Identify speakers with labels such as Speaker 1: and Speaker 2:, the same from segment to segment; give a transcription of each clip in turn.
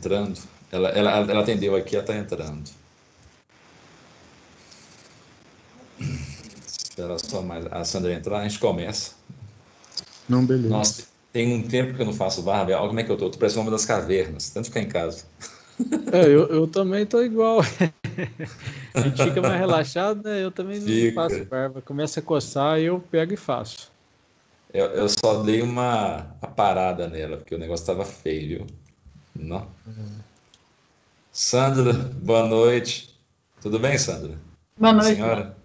Speaker 1: entrando. Ela, ela, ela atendeu aqui, ela está entrando. Espera só mais a Sandra entrar, a gente começa.
Speaker 2: Não, beleza.
Speaker 1: Nossa, tem um tempo que eu não faço barba. Olha como é que eu tô. Eu tô parecendo uma das cavernas. Tanto ficar em casa.
Speaker 2: É, eu, eu também tô igual. a gente fica mais relaxado, né? Eu também não fica. faço barba. Começa a coçar, eu pego e faço.
Speaker 1: Eu, eu só dei uma, uma parada nela, porque o negócio tava feio, viu? Não. Sandra, boa noite. Tudo bem, Sandra?
Speaker 3: Boa noite.
Speaker 1: Senhora?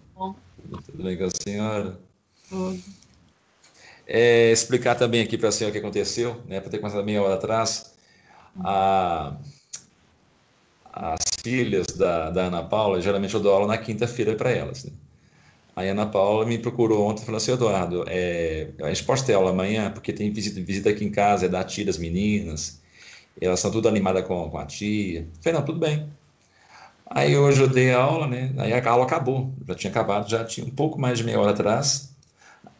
Speaker 1: Tudo bem com a senhora? Tudo. É, explicar também aqui para a senhora o que aconteceu, né? Para ter começado meia hora atrás. A, as filhas da, da Ana Paula, geralmente eu dou aula na quinta-feira para elas. Né? Aí a Ana Paula me procurou ontem e falou assim: Eduardo, é, a gente pode ter aula amanhã, porque tem visita, visita aqui em casa, é da tia das meninas, elas estão tudo animadas com, com a tia. Falei: não, tudo bem. Aí hoje eu dei a aula, né? Aí a aula acabou, já tinha acabado, já tinha um pouco mais de meia hora atrás.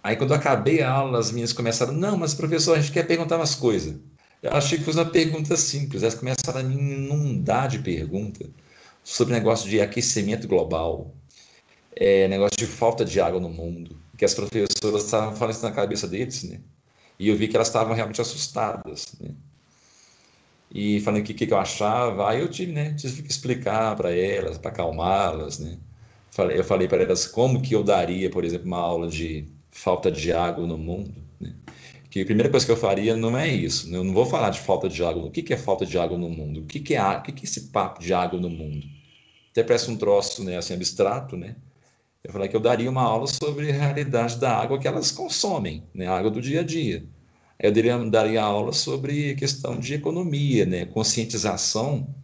Speaker 1: Aí quando eu acabei a aula, as minhas começaram: não, mas professor, a gente quer perguntar umas coisas. Eu achei que fosse uma pergunta simples, elas começaram a me inundar de perguntas sobre negócio de aquecimento global, é, negócio de falta de água no mundo, que as professoras estavam falando isso na cabeça deles, né? E eu vi que elas estavam realmente assustadas, né? E falando o que, que eu achava, aí eu tive, né, tive que explicar para elas, para acalmá-las, né? Eu falei para elas como que eu daria, por exemplo, uma aula de falta de água no mundo, né? Que a primeira coisa que eu faria não é isso, né? eu não vou falar de falta de água. O que, que é falta de água no mundo? O que, que é, o que, que é esse papo de água no mundo? Até parece um troço, né, assim, abstrato, né? Eu falei que eu daria uma aula sobre a realidade da água que elas consomem, né? A água do dia a dia. Eu daria, aula sobre questão de economia, né? Conscientização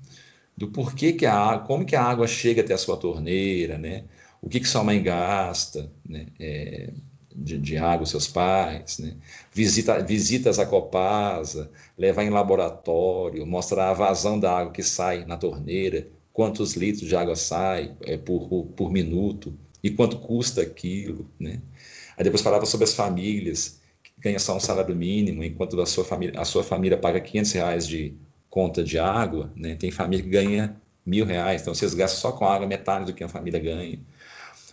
Speaker 1: do porquê que a água, como que a água chega até a sua torneira, né? O que que sua mãe gasta, né? É, de, de, água, seus pais, né? Visita, visitas a Copasa, levar em laboratório, mostrar a vazão da água que sai na torneira, quantos litros de água sai é, por, por minuto, e quanto custa aquilo, né? Aí depois falava sobre as famílias que ganham só um salário mínimo, enquanto a sua família, a sua família paga 500 reais de conta de água, né? Tem família que ganha mil reais, então vocês gastam só com água metade do que a família ganha.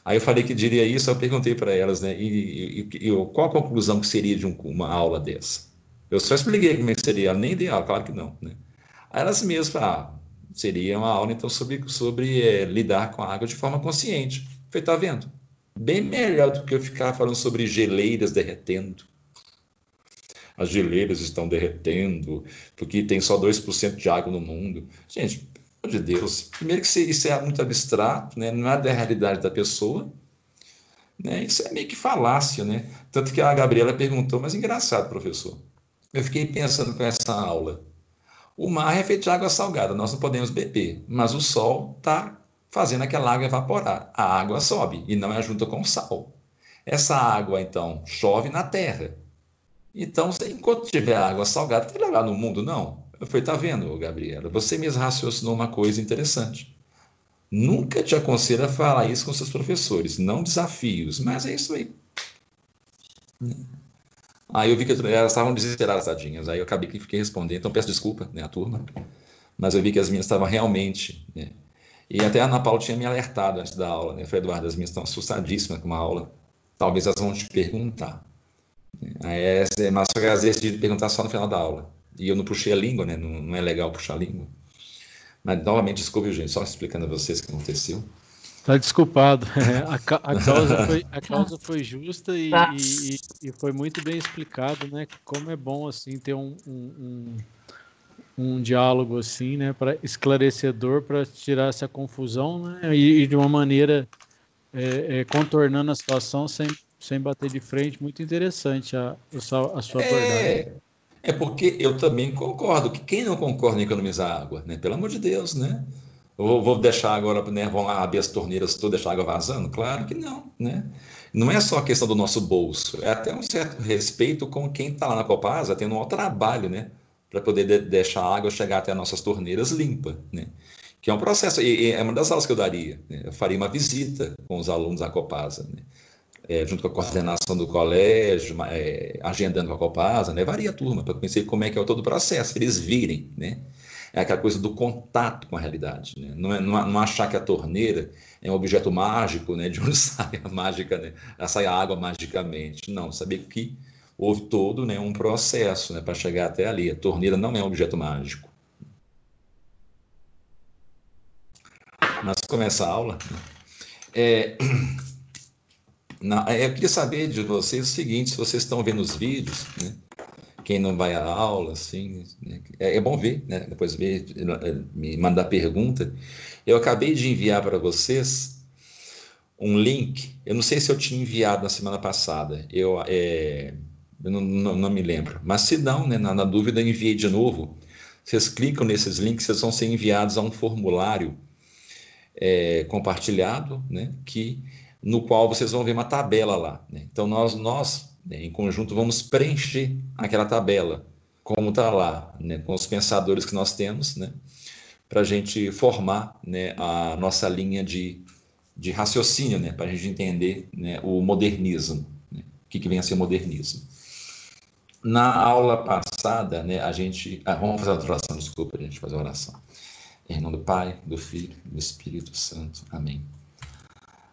Speaker 1: Aí eu falei que diria isso, eu perguntei para elas, né? E, e, e, qual a conclusão que seria de um, uma aula dessa? Eu só expliquei como é que seria, nem de aula, claro que não, né? Aí elas mesmas falaram, ah, seria uma aula então sobre, sobre é, lidar com a água de forma consciente. Falei, tá vendo? Bem melhor do que eu ficar falando sobre geleiras derretendo. As geleiras estão derretendo, porque tem só 2% de água no mundo. Gente, pelo de Deus, primeiro que isso é muito abstrato, né? não é da realidade da pessoa. Né? Isso é meio que falácia, né? Tanto que a Gabriela perguntou, mas engraçado, professor. Eu fiquei pensando com essa aula. O mar é feito de água salgada, nós não podemos beber, mas o sol está fazendo aquela água evaporar. A água sobe e não é junto com o sal. Essa água, então, chove na terra. Então, enquanto tiver água salgada, tem lugar no mundo? Não. Eu falei, tá vendo, Gabriela? Você mesmo raciocinou uma coisa interessante. Nunca te aconselho a falar isso com seus professores, não desafios, mas é isso aí. Aí eu vi que elas estavam desesperadas, tadinhas. Aí eu acabei que fiquei respondendo, então peço desculpa, né, a turma. Mas eu vi que as minhas estavam realmente né, e até a Ana Paula tinha me alertado antes da aula, né? Falei, Eduardo, as minhas estão assustadíssimas com a aula. Talvez elas vão te perguntar. Aí, mas só que às vezes de perguntar só no final da aula. E eu não puxei a língua, né? Não, não é legal puxar a língua. Mas, novamente, desculpe, gente, só explicando a vocês o que aconteceu.
Speaker 2: Tá desculpado. a, a, causa foi, a causa foi justa e, tá. e, e, foi muito bem explicado, né? Como é bom, assim, ter um, um, um diálogo assim, né, para esclarecedor para tirar essa confusão, né, e, e de uma maneira é, é, contornando a situação sem, sem bater de frente, muito interessante a, a sua, a sua é, abordagem.
Speaker 1: É porque eu também concordo que quem não concorda em economizar água, né, pelo amor de Deus, né, vou, vou deixar agora, né, vão lá abrir as torneiras todas, deixar a água vazando? Claro que não, né. Não é só a questão do nosso bolso, é até um certo respeito com quem está lá na Copasa, tendo um trabalho, né, para poder de deixar a água chegar até as nossas torneiras limpa, né? Que é um processo, e, é uma das aulas que eu daria. Né? Eu faria uma visita com os alunos da Copasa, né? É, junto com a coordenação do colégio, é, agendando com a Copasa, levaria a turma para conhecer como é que é todo o processo, eles virem, né? é aquela coisa do contato com a realidade. Né? Não, é, não, não, achar que a torneira é um objeto mágico, né? de onde sai a mágica, né? sai a água magicamente. Não, saber que houve todo né, um processo né, para chegar até ali. A torneira não é um objeto mágico. Mas começa a aula. É, é, eu queria saber de vocês o seguinte: se vocês estão vendo os vídeos, né? quem não vai à aula, assim, né? é, é, bom ver, né? depois ver, me mandar pergunta. Eu acabei de enviar para vocês um link, eu não sei se eu tinha enviado na semana passada, eu, é, eu não, não, não, me lembro, mas se não, né, na, na dúvida, enviei de novo. Vocês clicam nesses links, vocês vão ser enviados a um formulário é, compartilhado, né, que, no qual vocês vão ver uma tabela lá. Né? Então, nós, nós né? Em conjunto, vamos preencher aquela tabela, como está lá, né? com os pensadores que nós temos, né? para a gente formar né? a nossa linha de, de raciocínio, né? para a gente entender né? o modernismo. Né? O que, que vem a ser modernismo. Na aula passada, né, a gente. Ah, vamos fazer a oração, desculpa, a gente fazer a oração. Em nome do Pai, do Filho do Espírito Santo. Amém.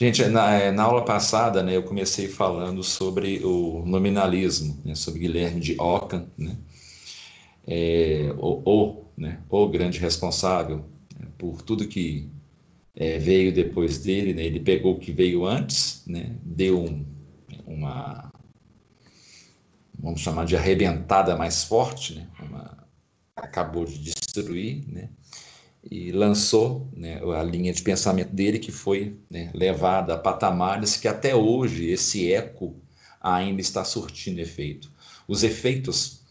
Speaker 1: Gente, na, é, na, aula passada, né, eu comecei falando sobre o nominalismo, né, sobre Guilherme de Ockham, né, é, o, o, né, o grande responsável né, por tudo que é, veio depois dele. Né, ele pegou o que veio antes, né, deu um, uma, vamos chamar de arrebentada mais forte, né, uma, acabou de destruir, né, e lançou né, a linha de pensamento dele, que foi né, levada a patamares que até hoje esse eco ainda está surtindo efeito. Os efeitos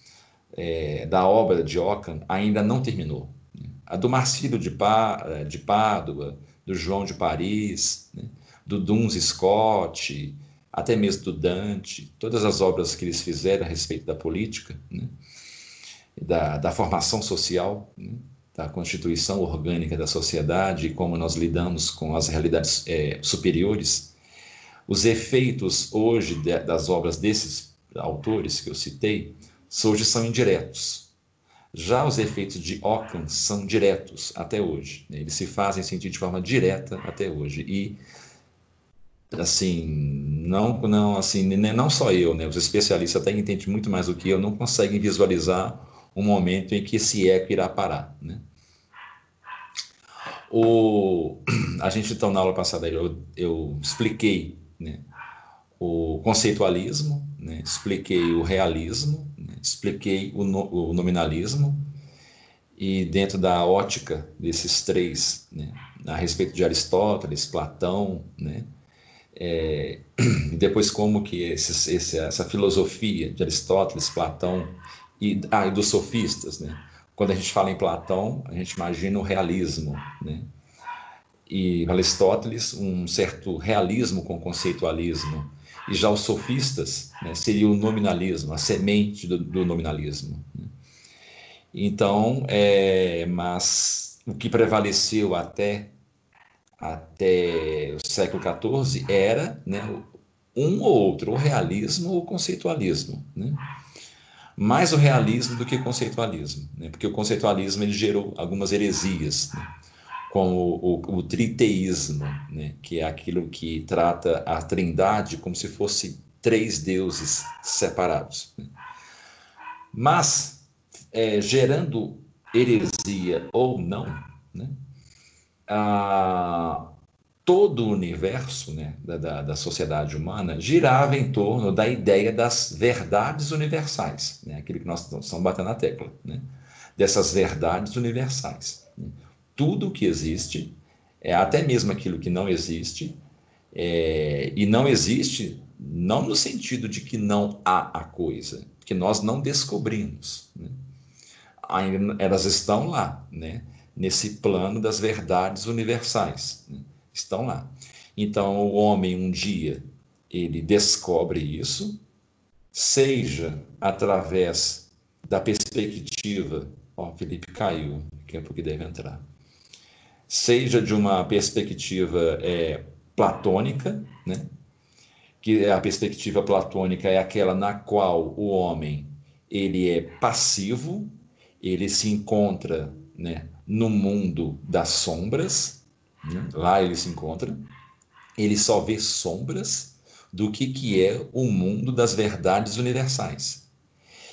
Speaker 1: é, da obra de Ockham ainda não terminou. Né. A do Marcílio de, Pá, de Pádua, do João de Paris, né, do Duns Scott, até mesmo do Dante, todas as obras que eles fizeram a respeito da política, né, da, da formação social, né, da constituição orgânica da sociedade e como nós lidamos com as realidades é, superiores, os efeitos hoje de, das obras desses autores que eu citei, hoje são indiretos. Já os efeitos de Ockham são diretos até hoje. Né? Eles se fazem sentir de forma direta até hoje. E assim, não, não, assim, não só eu, né? Os especialistas até entendem muito mais do que eu, não conseguem visualizar um momento em que esse eco irá parar, né? O, a gente, então, na aula passada, eu, eu expliquei né, o conceitualismo, né, expliquei o realismo, né, expliquei o, no, o, nominalismo, e dentro da ótica desses três, né, a respeito de Aristóteles, Platão, né, é, depois como que esses, esse, essa filosofia de Aristóteles, Platão e, ah, e dos sofistas, né, quando a gente fala em Platão, a gente imagina o realismo, né? E Aristóteles, um certo realismo com conceitualismo. E já os sofistas né, seria o nominalismo, a semente do, do nominalismo. Né? Então, é, mas o que prevaleceu até até o século XIV era né, um ou outro, o realismo ou o conceitualismo. Né? Mais o realismo do que o conceitualismo, né? porque o conceitualismo ele gerou algumas heresias, né? como o, o, o triteísmo, né? que é aquilo que trata a trindade como se fosse três deuses separados. Né? Mas, é, gerando heresia ou não, né? a, todo o universo né, da, da, da, sociedade humana girava em torno da ideia das verdades universais, né, aquilo que nós estamos batendo na tecla, né, dessas verdades universais. Tudo o que existe, é, até mesmo aquilo que não existe, é, e não existe não no sentido de que não há a coisa, que nós não descobrimos. Né. Elas estão lá, né? nesse plano das verdades universais. Né? Estão lá. Então, o homem um dia ele descobre isso, seja através da perspectiva, ó, Felipe caiu, daqui a pouco deve entrar, seja de uma perspectiva é, platônica, né? que a perspectiva platônica é aquela na qual o homem ele é passivo, ele se encontra né, no mundo das sombras, né? lá ele se encontra, ele só vê sombras do que, que é o mundo das verdades universais.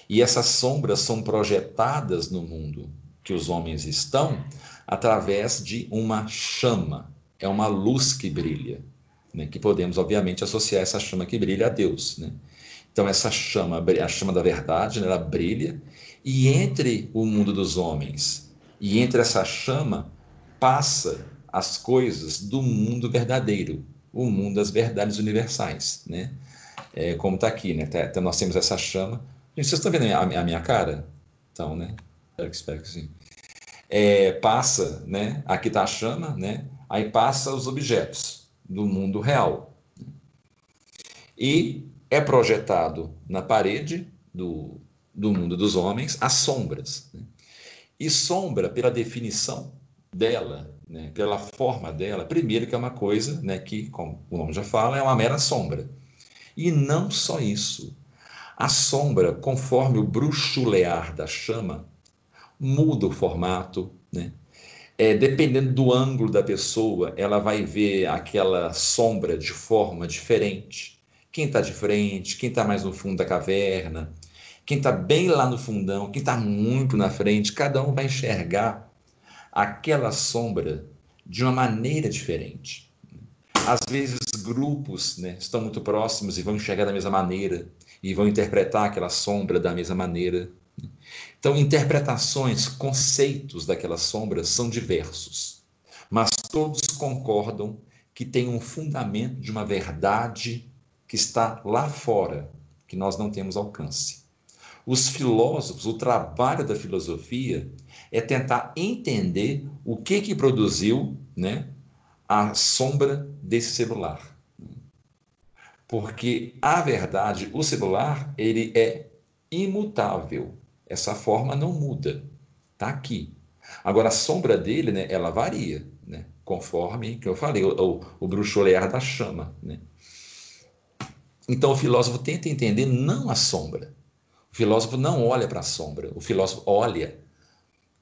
Speaker 1: E essas sombras são projetadas no mundo que os homens estão através de uma chama, é uma luz que brilha né, que podemos, obviamente, associar essa chama que brilha a Deus. Né? Então, essa chama, a chama da verdade, né, ela brilha, e entre o mundo dos homens e entre essa chama passa as coisas do mundo verdadeiro, o mundo das verdades universais. Né? É, como está aqui, né? Tá, tá, nós temos essa chama. Gente, vocês estão vendo a minha, a minha cara? Então, né? Espero que, espero que sim. É, passa, né? Aqui está a chama, né? Aí passa os objetos do mundo real. E é projetado na parede do, do mundo dos homens as sombras. Né? E sombra, pela definição dela, né, pela forma dela, primeiro que é uma coisa né, que, como o nome já fala, é uma mera sombra. E não só isso. A sombra, conforme o bruxulear da chama, muda o formato, né? é, dependendo do ângulo da pessoa, ela vai ver aquela sombra de forma diferente. Quem está de frente, quem está mais no fundo da caverna, quem está bem lá no fundão, quem está muito na frente, cada um vai enxergar aquela sombra de uma maneira diferente. Às vezes, grupos né, estão muito próximos e vão enxergar da mesma maneira e vão interpretar aquela sombra da mesma maneira. Então, interpretações, conceitos daquelas sombras são diversos, mas todos concordam que tem um fundamento de uma verdade que está lá fora, que nós não temos alcance. Os filósofos, o trabalho da filosofia é tentar entender o que que produziu, né, a sombra desse celular. Porque a verdade, o celular, ele é imutável. Essa forma não muda, está aqui. Agora, a sombra dele, né, ela varia, né, conforme que eu falei, o, o, o bruxolear da chama. Né? Então, o filósofo tenta entender não a sombra. O filósofo não olha para a sombra, o filósofo olha,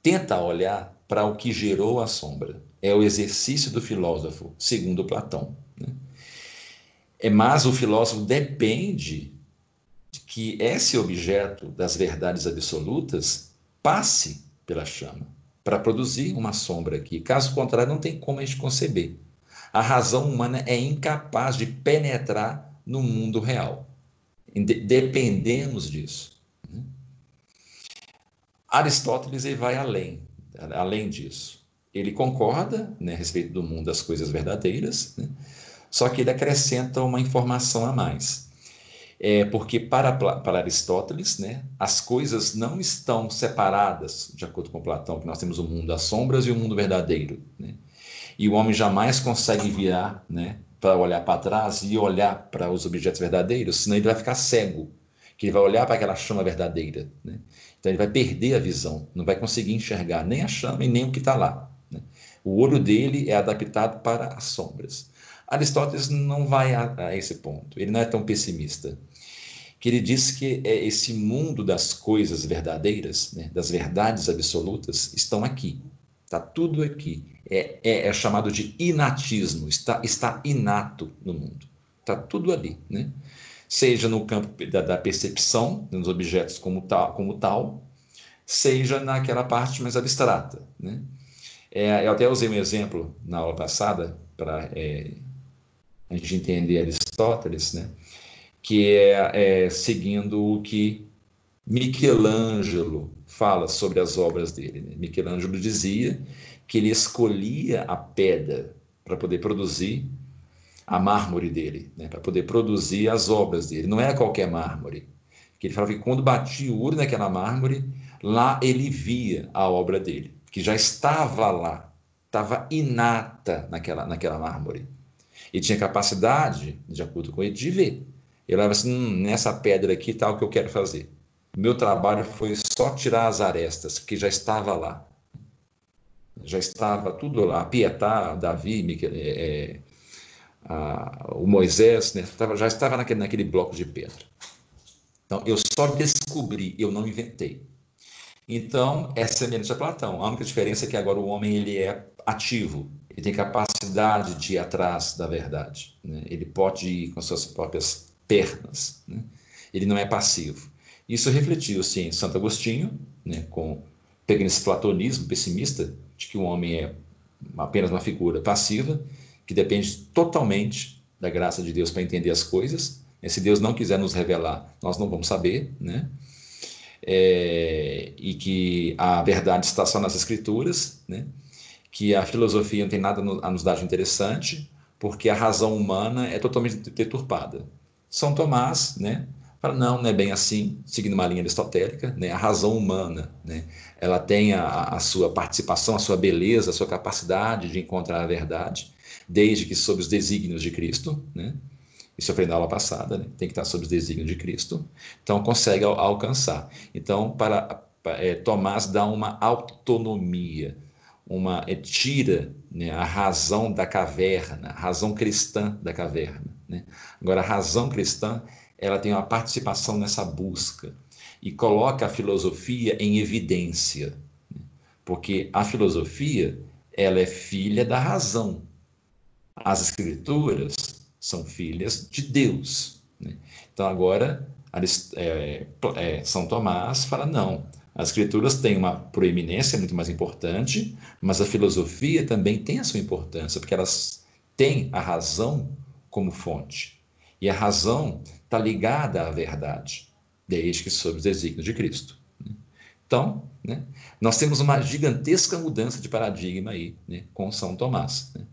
Speaker 1: tenta olhar para o que gerou a sombra. É o exercício do filósofo, segundo Platão. Né? É, mas o filósofo depende que esse objeto das verdades absolutas passe pela chama para produzir uma sombra aqui. Caso contrário, não tem como a gente conceber. A razão humana é incapaz de penetrar no mundo real. Dependemos disso. Aristóteles ele vai além, além disso. Ele concorda né, a respeito do mundo das coisas verdadeiras, né? só que ele acrescenta uma informação a mais é, porque para, para Aristóteles, né, as coisas não estão separadas, de acordo com Platão, que nós temos o mundo das sombras e o mundo verdadeiro. Né? E o homem jamais consegue virar né, para olhar para trás e olhar para os objetos verdadeiros, senão ele vai ficar cego, que ele vai olhar para aquela chama verdadeira. Né? Então ele vai perder a visão, não vai conseguir enxergar nem a chama e nem o que está lá. Né? O olho dele é adaptado para as sombras. Aristóteles não vai a, a, esse ponto, ele não é tão pessimista. Que ele diz que é esse mundo das coisas verdadeiras, né, das verdades absolutas, estão aqui. Está tudo aqui. É, é, é, chamado de inatismo, está, está inato no mundo. Está tudo ali. Né? Seja no campo da, da percepção, nos objetos como tal, como tal, seja naquela parte mais abstrata. Né? É, eu até usei um exemplo na aula passada para é, a gente entender Aristóteles, né? que é, é seguindo o que Michelangelo fala sobre as obras dele. Né? Michelangelo dizia que ele escolhia a pedra para poder produzir a mármore dele, né? para poder produzir as obras dele. Não era qualquer mármore. Que ele falava que quando batia o olho naquela mármore, lá ele via a obra dele. que já estava lá, estava inata naquela, naquela mármore. E tinha capacidade, de acordo com ele, de ver. Ele olhava assim, hum, nessa pedra aqui está o que eu quero fazer. Meu trabalho foi só tirar as arestas, porque já estava lá. Já estava tudo lá. Pietá, Davi, Miquel, é, é, a, o Moisés, né, já estava naquele, naquele bloco de pedra. Então, eu só descobri, eu não inventei. Então, é semelhante a Platão. A única diferença é que agora o homem ele é ativo, ele tem capacidade de ir atrás da verdade. Né? Ele pode ir com suas próprias pernas. Né? Ele não é passivo. Isso refletiu-se em Santo Agostinho, né, com pegando esse platonismo pessimista de que o homem é apenas uma figura passiva, que depende totalmente da graça de Deus para entender as coisas. E se Deus não quiser nos revelar, nós não vamos saber, né? É, e que a verdade está só nas Escrituras, né? que a filosofia não tem nada a nos dar de interessante, porque a razão humana é totalmente deturpada. São Tomás, né, fala, não, não é bem assim, seguindo uma linha aristotélica, né, a razão humana, né, ela tem a, a sua participação, a sua beleza, a sua capacidade de encontrar a verdade, desde que sob os desígnios de Cristo, né, isso eu aprendi na aula passada, né, tem que estar sob os desígnios de Cristo, então consegue al alcançar. Então, para, é, Tomás dá uma autonomia, uma é, tira né, a razão da caverna, a razão cristã da caverna. Né? Agora, a razão cristã ela tem uma participação nessa busca e coloca a filosofia em evidência, né? porque a filosofia ela é filha da razão. As escrituras são filhas de Deus. Né? Então agora é, é, São Tomás fala não, as escrituras têm uma proeminência muito mais importante, mas a filosofia também tem a sua importância, porque elas têm a razão como fonte. E a razão está ligada à verdade, desde que sob os desígnios de Cristo. Então, né, nós temos uma gigantesca mudança de paradigma aí né, com São Tomás, né,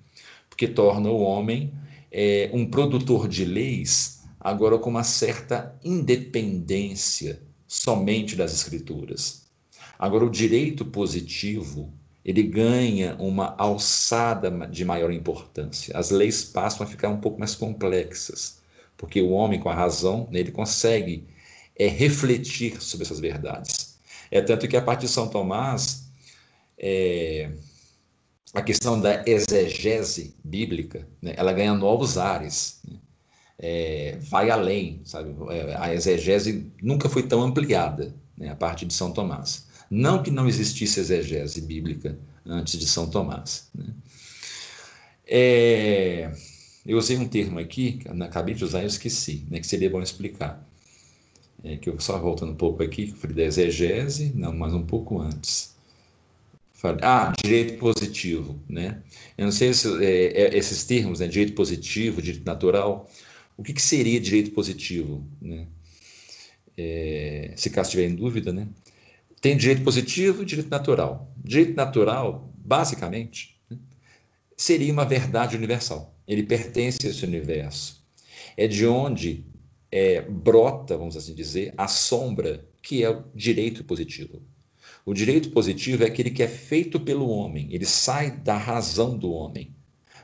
Speaker 1: porque torna o homem é, um produtor de leis agora com uma certa independência somente das escrituras. Agora, o direito positivo, ele ganha uma alçada de maior importância. As leis passam a ficar um pouco mais complexas, porque o homem, com a razão, ele consegue é, refletir sobre essas verdades. É tanto que, a partir de São Tomás, é, a questão da exegese bíblica, né, ela ganha novos ares. Né? é, vai além, sabe? É, a exegese nunca foi tão ampliada, né, a partir de São Tomás. Não que não existisse exegese bíblica antes de São Tomás. Né? É, eu usei um termo aqui, acabei de usar e esqueci, né, que seria bom explicar. É, que eu só voltando um pouco aqui, que falei da exegese, não, mas um pouco antes. Ah, direito positivo, né? Eu não sei se é, é, esses termos, né, direito positivo, direito natural, o que, que seria direito positivo? Né? É, se caso estiver em dúvida, né? tem direito positivo e direito natural. Direito natural, basicamente, né? seria uma verdade universal. Ele pertence a esse universo. É de onde é, brota, vamos assim dizer, a sombra que é o direito positivo. O direito positivo é aquele que é feito pelo homem, ele sai da razão do homem.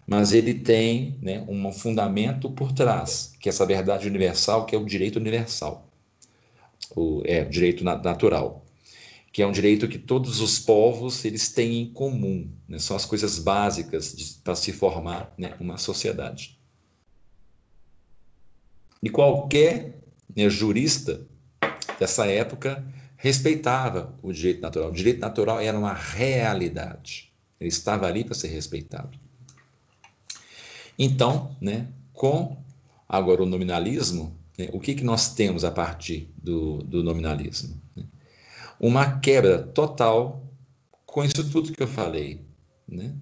Speaker 1: Mas ele tem né, um fundamento por trás, que é essa verdade universal, que é o direito universal, o, é, o direito natural, que é um direito que todos os povos eles têm em comum, né, são as coisas básicas para se formar né, uma sociedade. E qualquer né, jurista dessa época respeitava o direito natural. O direito natural era uma realidade. Ele estava ali para ser respeitado. Então, né, com agora o nominalismo, né, o que, que nós temos a partir do, do nominalismo? Uma quebra total com isso tudo que eu falei. Né?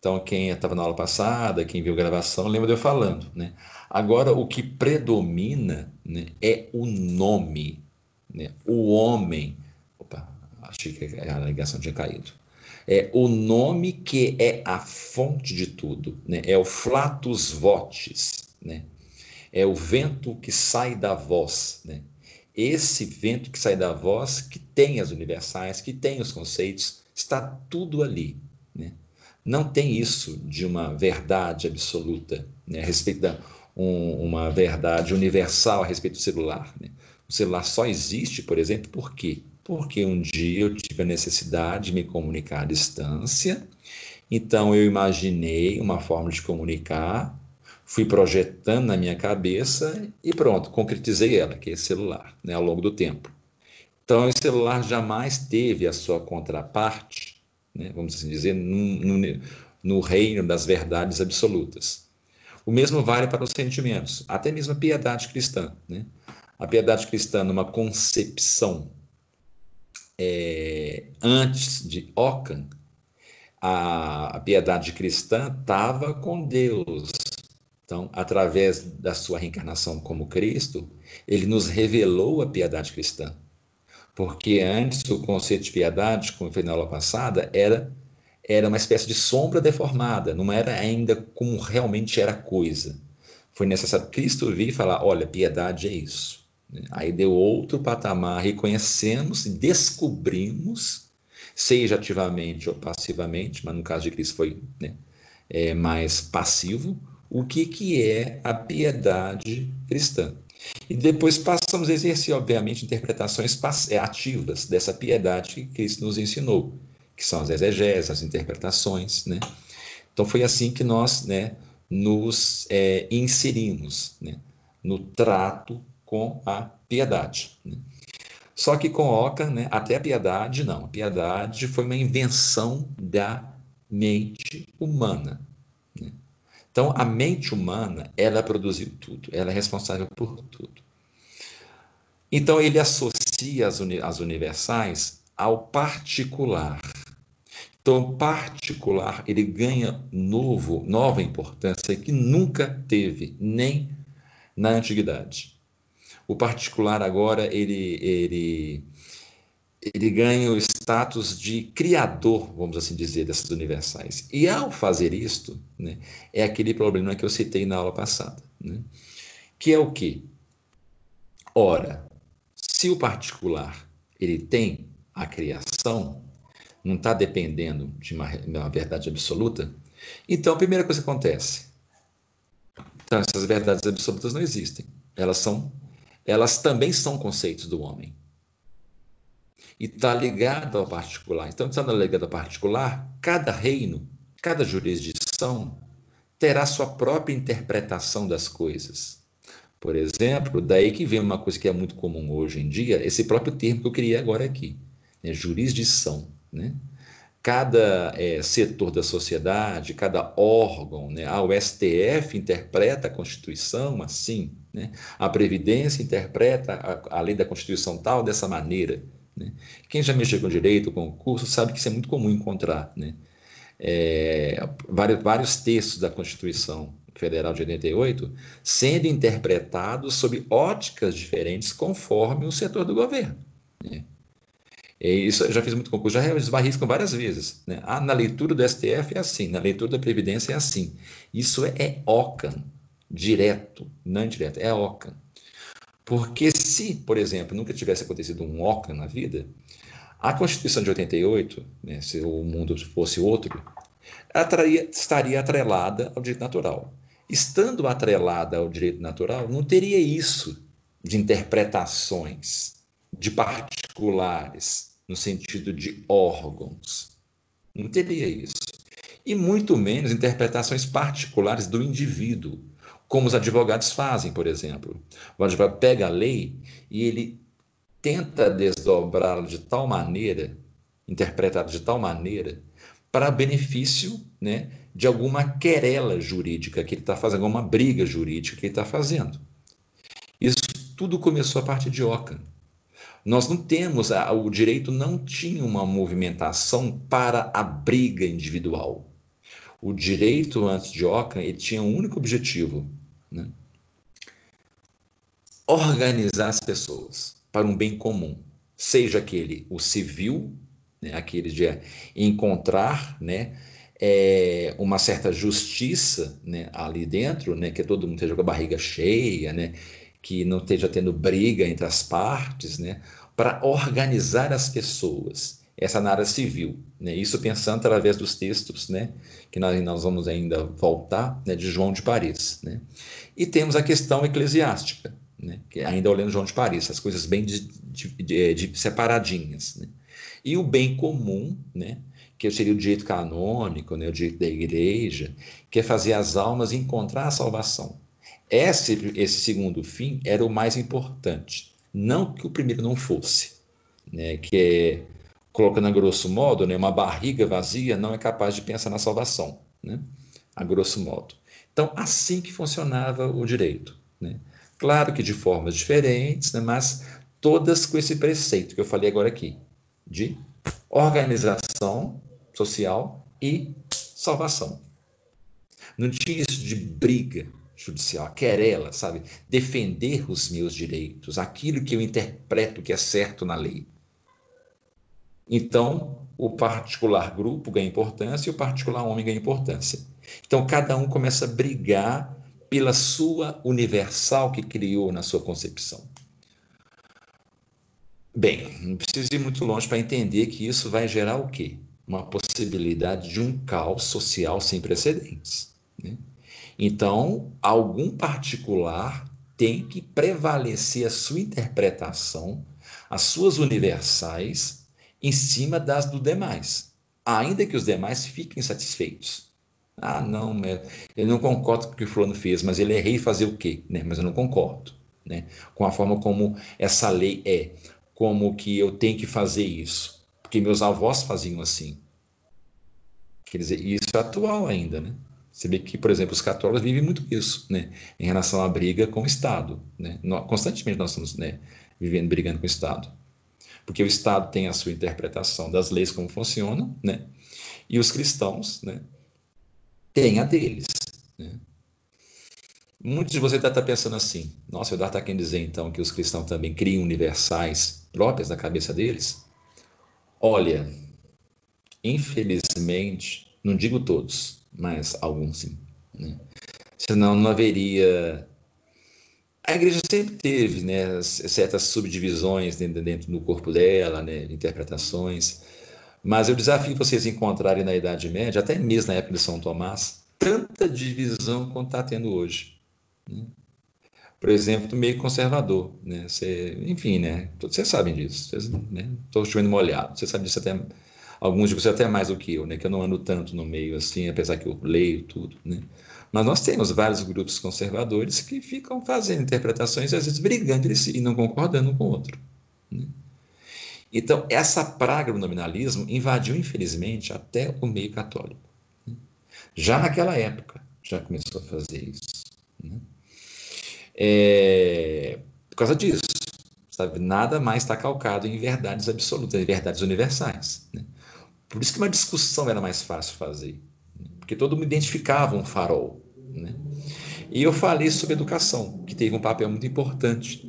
Speaker 1: Então, quem estava na aula passada, quem viu a gravação, lembra de eu falando. Né? Agora, o que predomina né, é o nome. Né? O homem. Opa, achei que a ligação tinha caído é o nome que é a fonte de tudo, né? é o flatus votis, né? é o vento que sai da voz. Né? Esse vento que sai da voz, que tem as universais, que tem os conceitos, Está tudo ali. Né? Não tem isso de uma verdade absoluta né? a respeito da um, uma verdade universal a respeito do celular. Né? O celular só existe, por exemplo, por quê? Porque um dia eu tive a necessidade de me comunicar à distância, então eu imaginei uma forma de comunicar, fui projetando na minha cabeça e pronto, concretizei ela, que é celular, né, ao longo do tempo. Então, o celular jamais teve a sua contraparte, né, vamos assim dizer, no, no, no reino das verdades absolutas. O mesmo vale para os sentimentos, até mesmo a piedade cristã. Né? A piedade cristã, numa concepção é, antes de Ockham, a, a piedade cristã estava com Deus. Então, através da sua reencarnação como Cristo, ele nos revelou a piedade cristã. Porque antes o conceito de piedade, como foi na aula passada, era era uma espécie de sombra deformada, não era ainda como realmente era coisa. Foi necessário Cristo vir e falar: olha, piedade é isso. Aí deu outro patamar, reconhecemos descobrimos, seja ativamente ou passivamente, mas no caso de Cristo foi né, é, mais passivo, o que, que é a piedade cristã. E depois passamos a exercer, obviamente, interpretações é, ativas dessa piedade que Cristo nos ensinou que são as exegeses, as interpretações, né? Então foi assim que nós, né, nos é, inserimos, né, no trato com a piedade. Né? Só que com Oca, né, até a piedade não. A piedade foi uma invenção da mente humana. Né? Então a mente humana, ela produziu tudo, ela é responsável por tudo. Então ele associa as, uni as universais ao particular. Então, particular, ele ganha novo, nova importância que nunca teve, nem na antiguidade. O particular agora, ele, ele, ele ganha o status de criador, vamos assim dizer, dessas universais. E ao fazer isto, né, é aquele problema que eu citei na aula passada, né, que é o que? Ora, se o particular ele tem a criação, não está dependendo de uma, uma, verdade absoluta, então a primeira coisa que acontece, então essas verdades absolutas não existem. Elas são, elas também são conceitos do homem. E está ligado ao particular. Então, estando ligado ao particular, cada reino, cada jurisdição terá sua própria interpretação das coisas. Por exemplo, daí que vem uma coisa que é muito comum hoje em dia, esse próprio termo que eu criei agora aqui, né? jurisdição. Né? Cada é, setor da sociedade, cada órgão, né? Ah, o STF interpreta a Constituição assim, né? a Previdência interpreta a, a lei da Constituição tal dessa maneira. Né? Quem já mexeu com direito, com curso, sabe que isso é muito comum encontrar. Né? É, vários, vários textos da Constituição Federal de 88 sendo interpretados sob óticas diferentes conforme o setor do governo. Né? Isso eu já fiz muito concurso, já esbarriscam várias vezes. Né? Ah, na leitura do STF é assim, na leitura da Previdência é assim. Isso é, é OCAN, direto, não direto, é OCAN. Porque se, por exemplo, nunca tivesse acontecido um OCAN na vida, a Constituição de 88, né, se o mundo fosse outro, atraria, estaria atrelada ao direito natural. Estando atrelada ao direito natural, não teria isso de interpretações, de particulares, no sentido de órgãos. Não teria isso. E muito menos interpretações particulares do indivíduo, como os advogados fazem, por exemplo. O advogado pega a lei e ele tenta desdobrá-la de tal maneira, interpretá-la de tal maneira, para benefício né, de alguma querela jurídica que ele está fazendo, alguma briga jurídica que ele está fazendo. Isso tudo começou a partir de Ockham. Nós não temos, o direito não tinha uma movimentação para a briga individual. O direito, antes de Ockham, ele tinha um único objetivo, né? organizar as pessoas para um bem comum, seja aquele, o civil, né? aquele de encontrar né? É, uma certa justiça né? ali dentro, né? que todo mundo esteja com a barriga cheia, né? que não esteja tendo briga entre as partes, né? para organizar as pessoas essa na área civil. Né? Isso pensando através dos textos né? que nós, nós vamos ainda voltar, né? de João de Paris. Né? E temos a questão eclesiástica, né? que ainda olhando João de Paris, as coisas bem de, de, de, de separadinhas. Né? E o bem comum, né? que seria o direito canônico, né? o direito da igreja, que é fazer as almas encontrar a salvação. Esse, esse segundo fim era o mais importante. Não que o primeiro não fosse, né? que é, colocando a grosso modo, né? uma barriga vazia não é capaz de pensar na salvação, né? a grosso modo. Então, assim que funcionava o direito. Né? Claro que de formas diferentes, né? mas todas com esse preceito que eu falei agora aqui, de organização social e salvação. Não tinha isso de briga judicial, querela, sabe? Defender os meus direitos, aquilo que eu interpreto que é certo na lei. Então, o particular grupo ganha importância e o particular homem ganha importância. Então, cada um começa a brigar pela sua universal que criou na sua concepção. Bem, não precisa ir muito longe para entender que isso vai gerar o quê? Uma possibilidade de um caos social sem precedentes. Né? Então, algum particular tem que prevalecer a sua interpretação, as suas universais, em cima das do demais, ainda que os demais fiquem satisfeitos. Ah, não, eu não concordo com o que o fulano fez, mas ele errei fazer o quê? Né? Mas eu não concordo né? com a forma como essa lei é, como que eu tenho que fazer isso, porque meus avós faziam assim. Quer dizer, isso é atual ainda, né? Você vê que, por exemplo, os católicos vivem muito isso, né? Em relação à briga com o Estado, né? Constantemente nós estamos né, vivendo brigando com o Estado. Porque o Estado tem a sua interpretação das leis como funcionam, né? E os cristãos, né? Têm a deles, né? Muitos de vocês devem estar pensando assim, nossa, o Eduardo está querendo dizer então que os cristãos também criam universais próprias na cabeça deles? Olha, infelizmente, não digo todos, mas alguns sim. Né? Senão não haveria. A igreja sempre teve né, certas subdivisões dentro, dentro do corpo dela, né, interpretações. Mas eu desafio vocês encontrarem na Idade Média, até mesmo na época de São Tomás, tanta divisão quanto está tendo hoje. Né? Por exemplo, meio conservador. Né? Enfim, né? vocês sabem disso. Estou né? chovendo molhado. Você sabe disso até alguns de vocês até mais do que eu, né? Que eu não ando tanto no meio assim, apesar que eu leio tudo, né? Mas nós temos vários grupos conservadores que ficam fazendo interpretações, às vezes brigando entre si e não concordando um com o outro. Né? Então, essa praga do nominalismo invadiu, infelizmente, até o meio católico. Né? Já naquela época, já começou a fazer isso. Né? É, por causa disso, sabe? Nada mais está calcado em verdades absolutas, em verdades universais. Né? Por isso que uma discussão era mais fácil fazer? Porque todo mundo identificava um farol. Né? E eu falei sobre educação, que teve um papel muito importante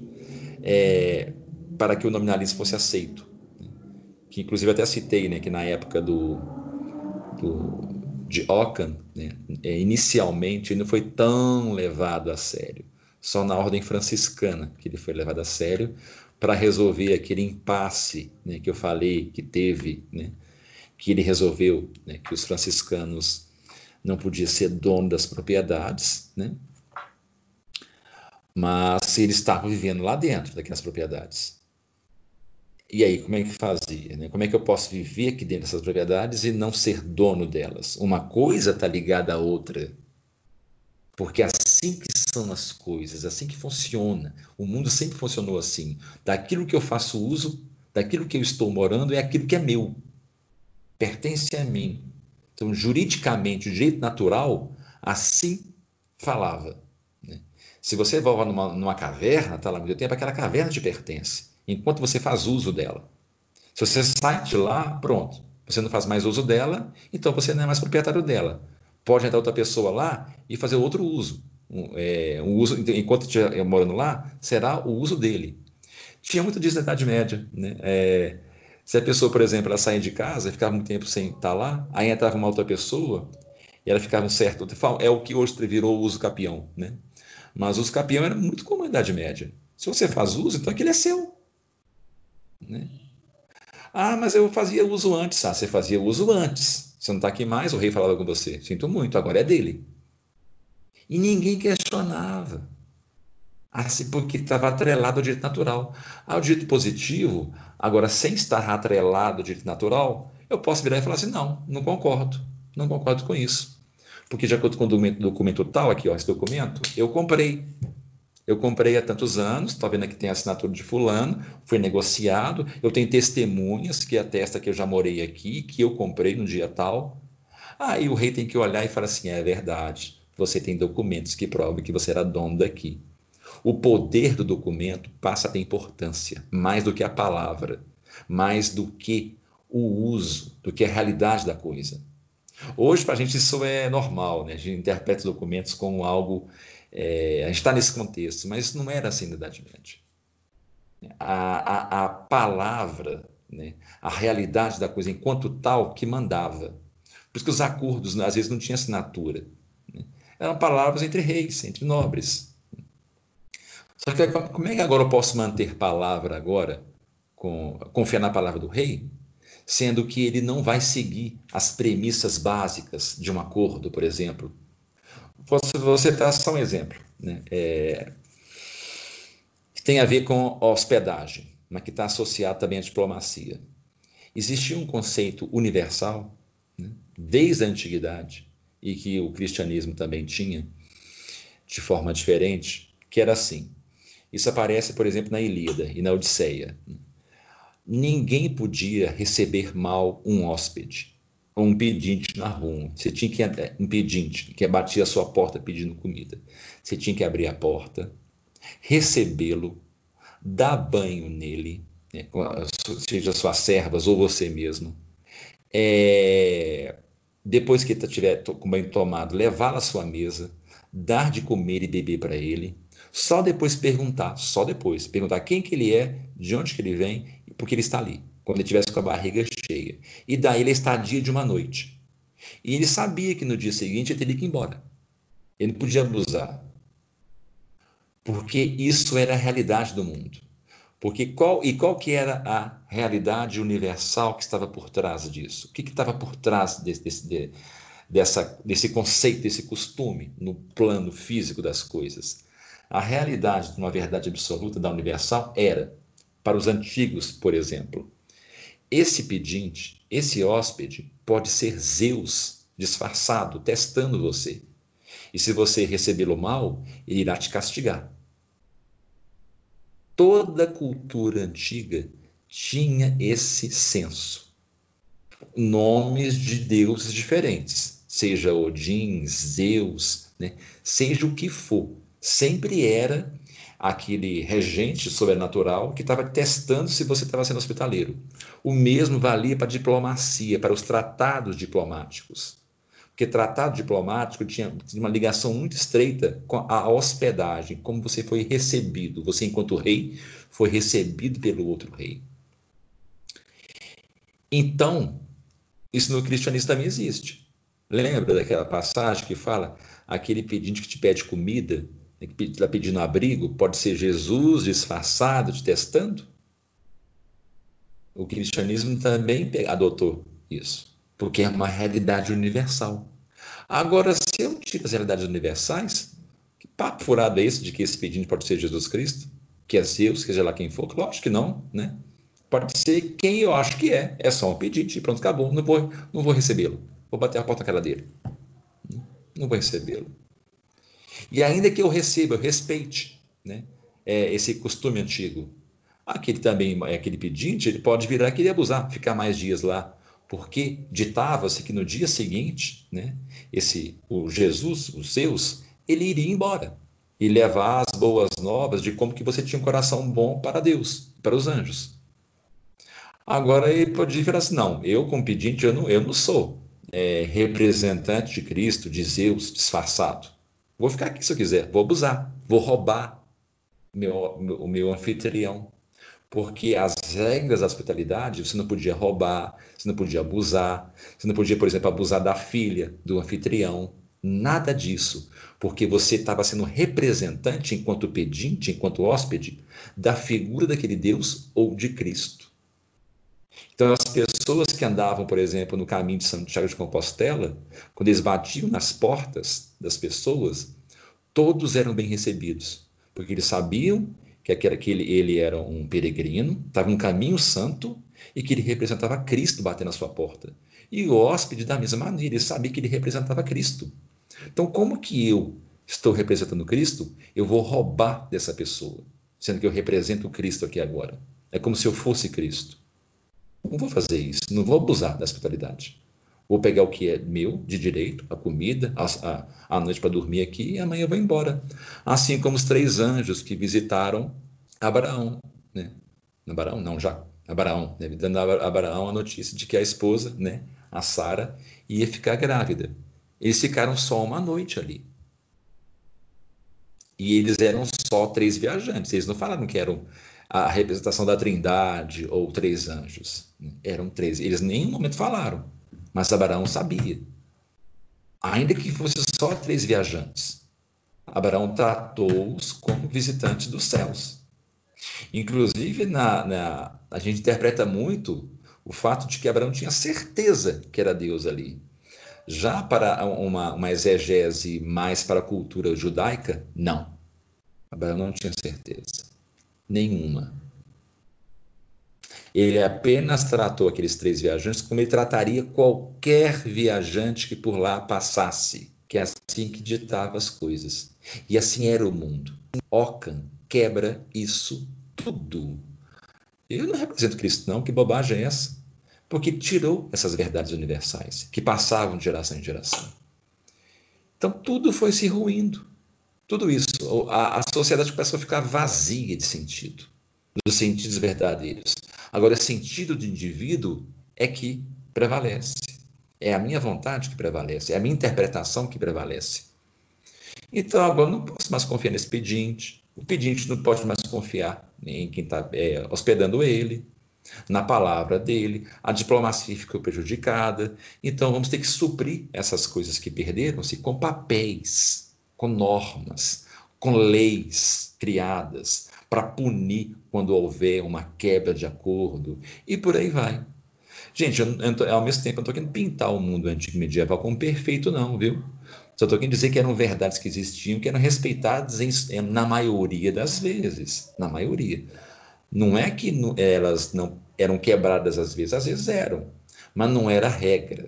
Speaker 1: é, para que o nominalismo fosse aceito. Né? Que inclusive até citei, né, que na época do, do de Ockham, né, é, inicialmente ele não foi tão levado a sério. Só na ordem franciscana que ele foi levado a sério para resolver aquele impasse né, que eu falei que teve né, que ele resolveu né, que os franciscanos não podiam ser dono das propriedades, né? mas eles estavam vivendo lá dentro daquelas propriedades. E aí, como é que fazia? Né? Como é que eu posso viver aqui dentro dessas propriedades e não ser dono delas? Uma coisa está ligada à outra. Porque assim que são as coisas, assim que funciona. O mundo sempre funcionou assim. Daquilo que eu faço uso, daquilo que eu estou morando, é aquilo que é meu pertence a mim. Então, juridicamente, o direito natural assim falava. Né? Se você volta numa, numa caverna, está lá muito tempo, aquela caverna te pertence, enquanto você faz uso dela. Se você sai de lá, pronto. Você não faz mais uso dela, então você não é mais proprietário dela. Pode entrar outra pessoa lá e fazer outro uso. Um, é, um uso enquanto estiver morando lá, será o uso dele. Tinha muito disso na Idade Média. Né? É, se a pessoa, por exemplo, ela saía de casa ficava muito tempo sem estar lá, aí entrava uma outra pessoa e ela ficava um certo É o que hoje virou o uso capião, né? Mas o uso capião era muito comum na Idade Média. Se você faz uso, então aquele é seu. Né? Ah, mas eu fazia uso antes. Ah, você fazia uso antes. Você não está aqui mais, o rei falava com você. Sinto muito, agora é dele. E ninguém questionava. Assim, porque estava atrelado ao direito natural. Ao direito positivo, agora sem estar atrelado ao direito natural, eu posso virar e falar assim: não, não concordo. Não concordo com isso. Porque de acordo com o documento, documento tal, aqui, ó, esse documento, eu comprei. Eu comprei há tantos anos, está vendo aqui tem a assinatura de fulano, foi negociado, eu tenho testemunhas que atesta que eu já morei aqui, que eu comprei no dia tal. Aí o rei tem que olhar e falar assim: é verdade, você tem documentos que provam que você era dono daqui. O poder do documento passa a ter importância, mais do que a palavra, mais do que o uso, do que a realidade da coisa. Hoje, para a gente, isso é normal, né? a gente interpreta os documentos como algo é, a gente está nesse contexto, mas isso não era assim na Idade Média. A, a, a palavra, né, a realidade da coisa enquanto tal que mandava. Por isso que os acordos, às vezes, não tinham assinatura. Né? Eram palavras entre reis, entre nobres. Só que como é que agora eu posso manter palavra agora, com, confiar na palavra do rei, sendo que ele não vai seguir as premissas básicas de um acordo, por exemplo, você, você só um exemplo, né? É, que tem a ver com hospedagem, mas que está associado também à diplomacia. Existia um conceito universal, né? desde a antiguidade, e que o cristianismo também tinha, de forma diferente, que era assim. Isso aparece, por exemplo, na Ilíada e na Odisseia. Ninguém podia receber mal um hóspede um pedinte na rua. Você tinha que um pedinte que batia a sua porta pedindo comida. Você tinha que abrir a porta, recebê-lo, dar banho nele, né, seja suas servas ou você mesmo. É, depois que ele tiver com banho tomado, levá-lo à sua mesa, dar de comer e beber para ele. Só depois perguntar, só depois perguntar quem que ele é, de onde que ele vem e por que ele está ali quando ele estivesse com a barriga cheia. E daí ele estadia de uma noite. E ele sabia que no dia seguinte ele teria que ir embora. Ele não podia abusar. Porque isso era a realidade do mundo. Porque qual, e qual que era a realidade universal que estava por trás disso? O que, que estava por trás desse, desse, de, dessa, desse conceito, desse costume no plano físico das coisas? A realidade de uma verdade absoluta da universal era, para os antigos, por exemplo, esse pedinte, esse hóspede, pode ser Zeus disfarçado, testando você. E se você recebê-lo mal, ele irá te castigar. Toda cultura antiga tinha esse senso. Nomes de deuses diferentes, seja Odin, Zeus, né? seja o que for, sempre era aquele regente sobrenatural que estava testando se você estava sendo hospitaleiro. O mesmo valia para a diplomacia, para os tratados diplomáticos. Porque tratado diplomático tinha, uma ligação muito estreita com a hospedagem, como você foi recebido. Você, enquanto rei, foi recebido pelo outro rei. Então, isso no cristianismo também existe. Lembra daquela passagem que fala aquele pedinte que te pede comida está pedindo abrigo, pode ser Jesus disfarçado, te testando? O cristianismo também adotou isso, porque é uma realidade universal. Agora, se eu tiro as realidades universais, que papo furado é esse de que esse pedido pode ser Jesus Cristo? Que é Deus, seja lá quem for? Lógico que não, né? Pode ser quem eu acho que é. É só um pedido e pronto, acabou. Não vou, não vou recebê-lo. Vou bater a porta na cara dele. Não vou recebê-lo. E ainda que eu receba, eu respeite né, é, esse costume antigo. Aquele também, aquele pedinte, ele pode virar e querer abusar, ficar mais dias lá, porque ditava-se que no dia seguinte, né, esse, o Jesus, os seus, ele iria embora e levar as boas novas de como que você tinha um coração bom para Deus, para os anjos. Agora ele pode virar assim, não, eu como pedinte, eu não, eu não sou é, representante de Cristo, de Zeus, disfarçado. Vou ficar aqui se eu quiser, vou abusar, vou roubar meu, o meu anfitrião. Porque as regras da hospitalidade, você não podia roubar, você não podia abusar, você não podia, por exemplo, abusar da filha do anfitrião, nada disso, porque você estava sendo representante, enquanto pedinte, enquanto hóspede, da figura daquele Deus ou de Cristo. Então, as pessoas que andavam, por exemplo, no caminho de Santiago de Compostela, quando eles batiam nas portas das pessoas, todos eram bem recebidos, porque eles sabiam que aquele, ele era um peregrino, estava no caminho santo e que ele representava Cristo batendo na sua porta. E o hóspede, da mesma maneira, ele sabia que ele representava Cristo. Então, como que eu estou representando Cristo? Eu vou roubar dessa pessoa, sendo que eu represento Cristo aqui agora. É como se eu fosse Cristo. Não vou fazer isso, não vou abusar da hospitalidade. Vou pegar o que é meu, de direito, a comida, a, a, a noite para dormir aqui, e amanhã eu vou embora. Assim como os três anjos que visitaram Abraão. Né? Abraão, não, já. Abraão, né? dando a Abraão a notícia de que a esposa, né, a Sara, ia ficar grávida. Eles ficaram só uma noite ali. E eles eram só três viajantes. Eles não falaram que eram a representação da Trindade ou três anjos. Eram três. Eles em nenhum momento falaram, mas Abraão sabia. Ainda que fosse só três viajantes, Abraão tratou-os como visitantes dos céus. Inclusive, na, na, a gente interpreta muito o fato de que Abraão tinha certeza que era Deus ali. Já para uma, uma exegese mais para a cultura judaica, não. Abraão não tinha certeza nenhuma. Ele apenas tratou aqueles três viajantes como ele trataria qualquer viajante que por lá passasse, que é assim que ditava as coisas. E assim era o mundo. Ockham quebra isso tudo. Eu não represento Cristo, não, que bobagem é essa? Porque tirou essas verdades universais, que passavam de geração em geração. Então tudo foi se ruindo. Tudo isso, a, a sociedade começou a ficar vazia de sentido, dos sentidos verdadeiros. Agora, sentido de indivíduo é que prevalece. É a minha vontade que prevalece, é a minha interpretação que prevalece. Então, agora não posso mais confiar nesse pedinte, o pedinte não pode mais confiar em quem está é, hospedando ele, na palavra dele, a diplomacia ficou prejudicada. Então, vamos ter que suprir essas coisas que perderam-se com papéis com normas, com leis criadas para punir quando houver uma quebra de acordo e por aí vai. Gente, eu, eu, ao mesmo tempo, eu não estou querendo pintar o mundo antigo medieval como perfeito, não, viu? Só estou querendo dizer que eram verdades que existiam, que eram respeitadas em, na maioria das vezes. Na maioria. Não é que elas não eram quebradas às vezes, às vezes eram, mas não era regra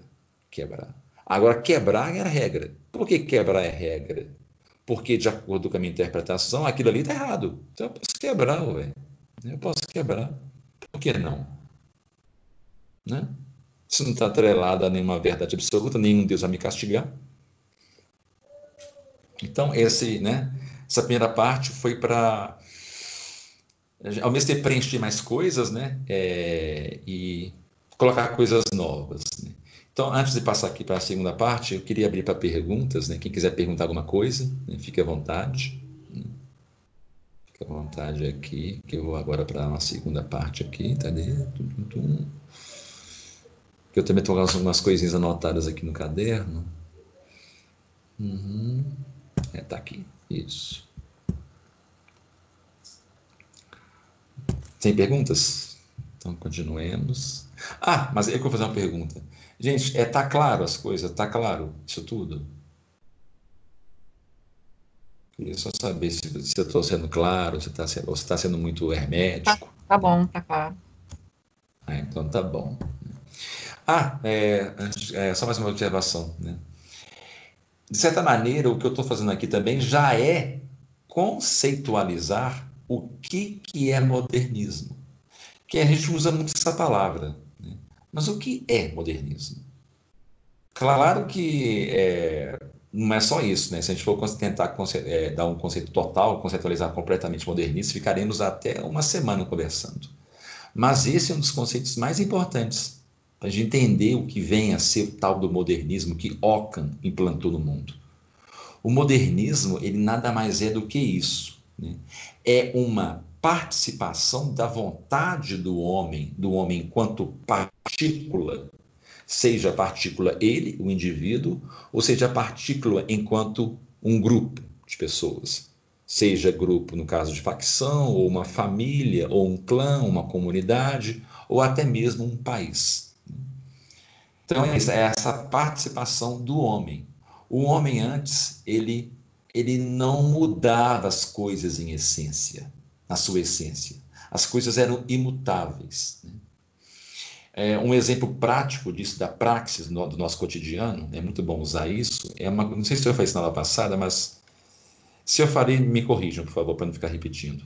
Speaker 1: quebrar. Agora, quebrar era regra. Por que quebrar é regra? Porque, de acordo com a minha interpretação, aquilo ali está errado. Então eu posso quebrar, ué. Eu posso quebrar. Por que não? Né? Isso não está atrelado a nenhuma verdade absoluta, nenhum Deus vai me castigar. Então, esse, né, essa primeira parte foi para, ao mesmo tempo, preencher mais coisas né, é, e colocar coisas novas. Né? Então, antes de passar aqui para a segunda parte, eu queria abrir para perguntas. Né? Quem quiser perguntar alguma coisa, né? fique à vontade. Fique à vontade aqui, que eu vou agora para a segunda parte aqui. Tá dentro. Eu também estou com algumas coisinhas anotadas aqui no caderno. Uhum. É, tá aqui. Isso. Tem perguntas? Então, continuemos. Ah, mas eu vou fazer uma pergunta. Gente, é tá claro as coisas, tá claro isso tudo? Queria só saber se, se eu estou sendo claro, se está sendo, ou se está sendo muito hermético.
Speaker 3: Tá, tá, bom, tá claro.
Speaker 1: Ah, então tá bom. Ah, é, é, só mais uma observação. Né? De certa maneira, o que eu estou fazendo aqui também já é conceitualizar o que, que é modernismo. Que a gente usa muito essa palavra. Mas o que é modernismo? Claro que é, não é só isso, né? Se a gente for tentar é, dar um conceito total, conceitualizar completamente modernista, ficaremos até uma semana conversando. Mas esse é um dos conceitos mais importantes para a gente entender o que vem a ser o tal do modernismo que Ockham implantou no mundo. O modernismo, ele nada mais é do que isso. Né? É uma participação da vontade do homem, do homem enquanto partícula, seja a partícula ele, o indivíduo, ou seja a partícula enquanto um grupo de pessoas. seja grupo, no caso de facção, ou uma família, ou um clã, uma comunidade, ou até mesmo um país. Então, é essa participação do homem. O homem antes, ele, ele não mudava as coisas em essência, na sua essência. As coisas eram imutáveis. Né? É, um exemplo prático disso, da praxis no, do nosso cotidiano, é muito bom usar isso. É uma, não sei se eu falei isso na aula passada, mas se eu falei, me corrijam, por favor, para não ficar repetindo.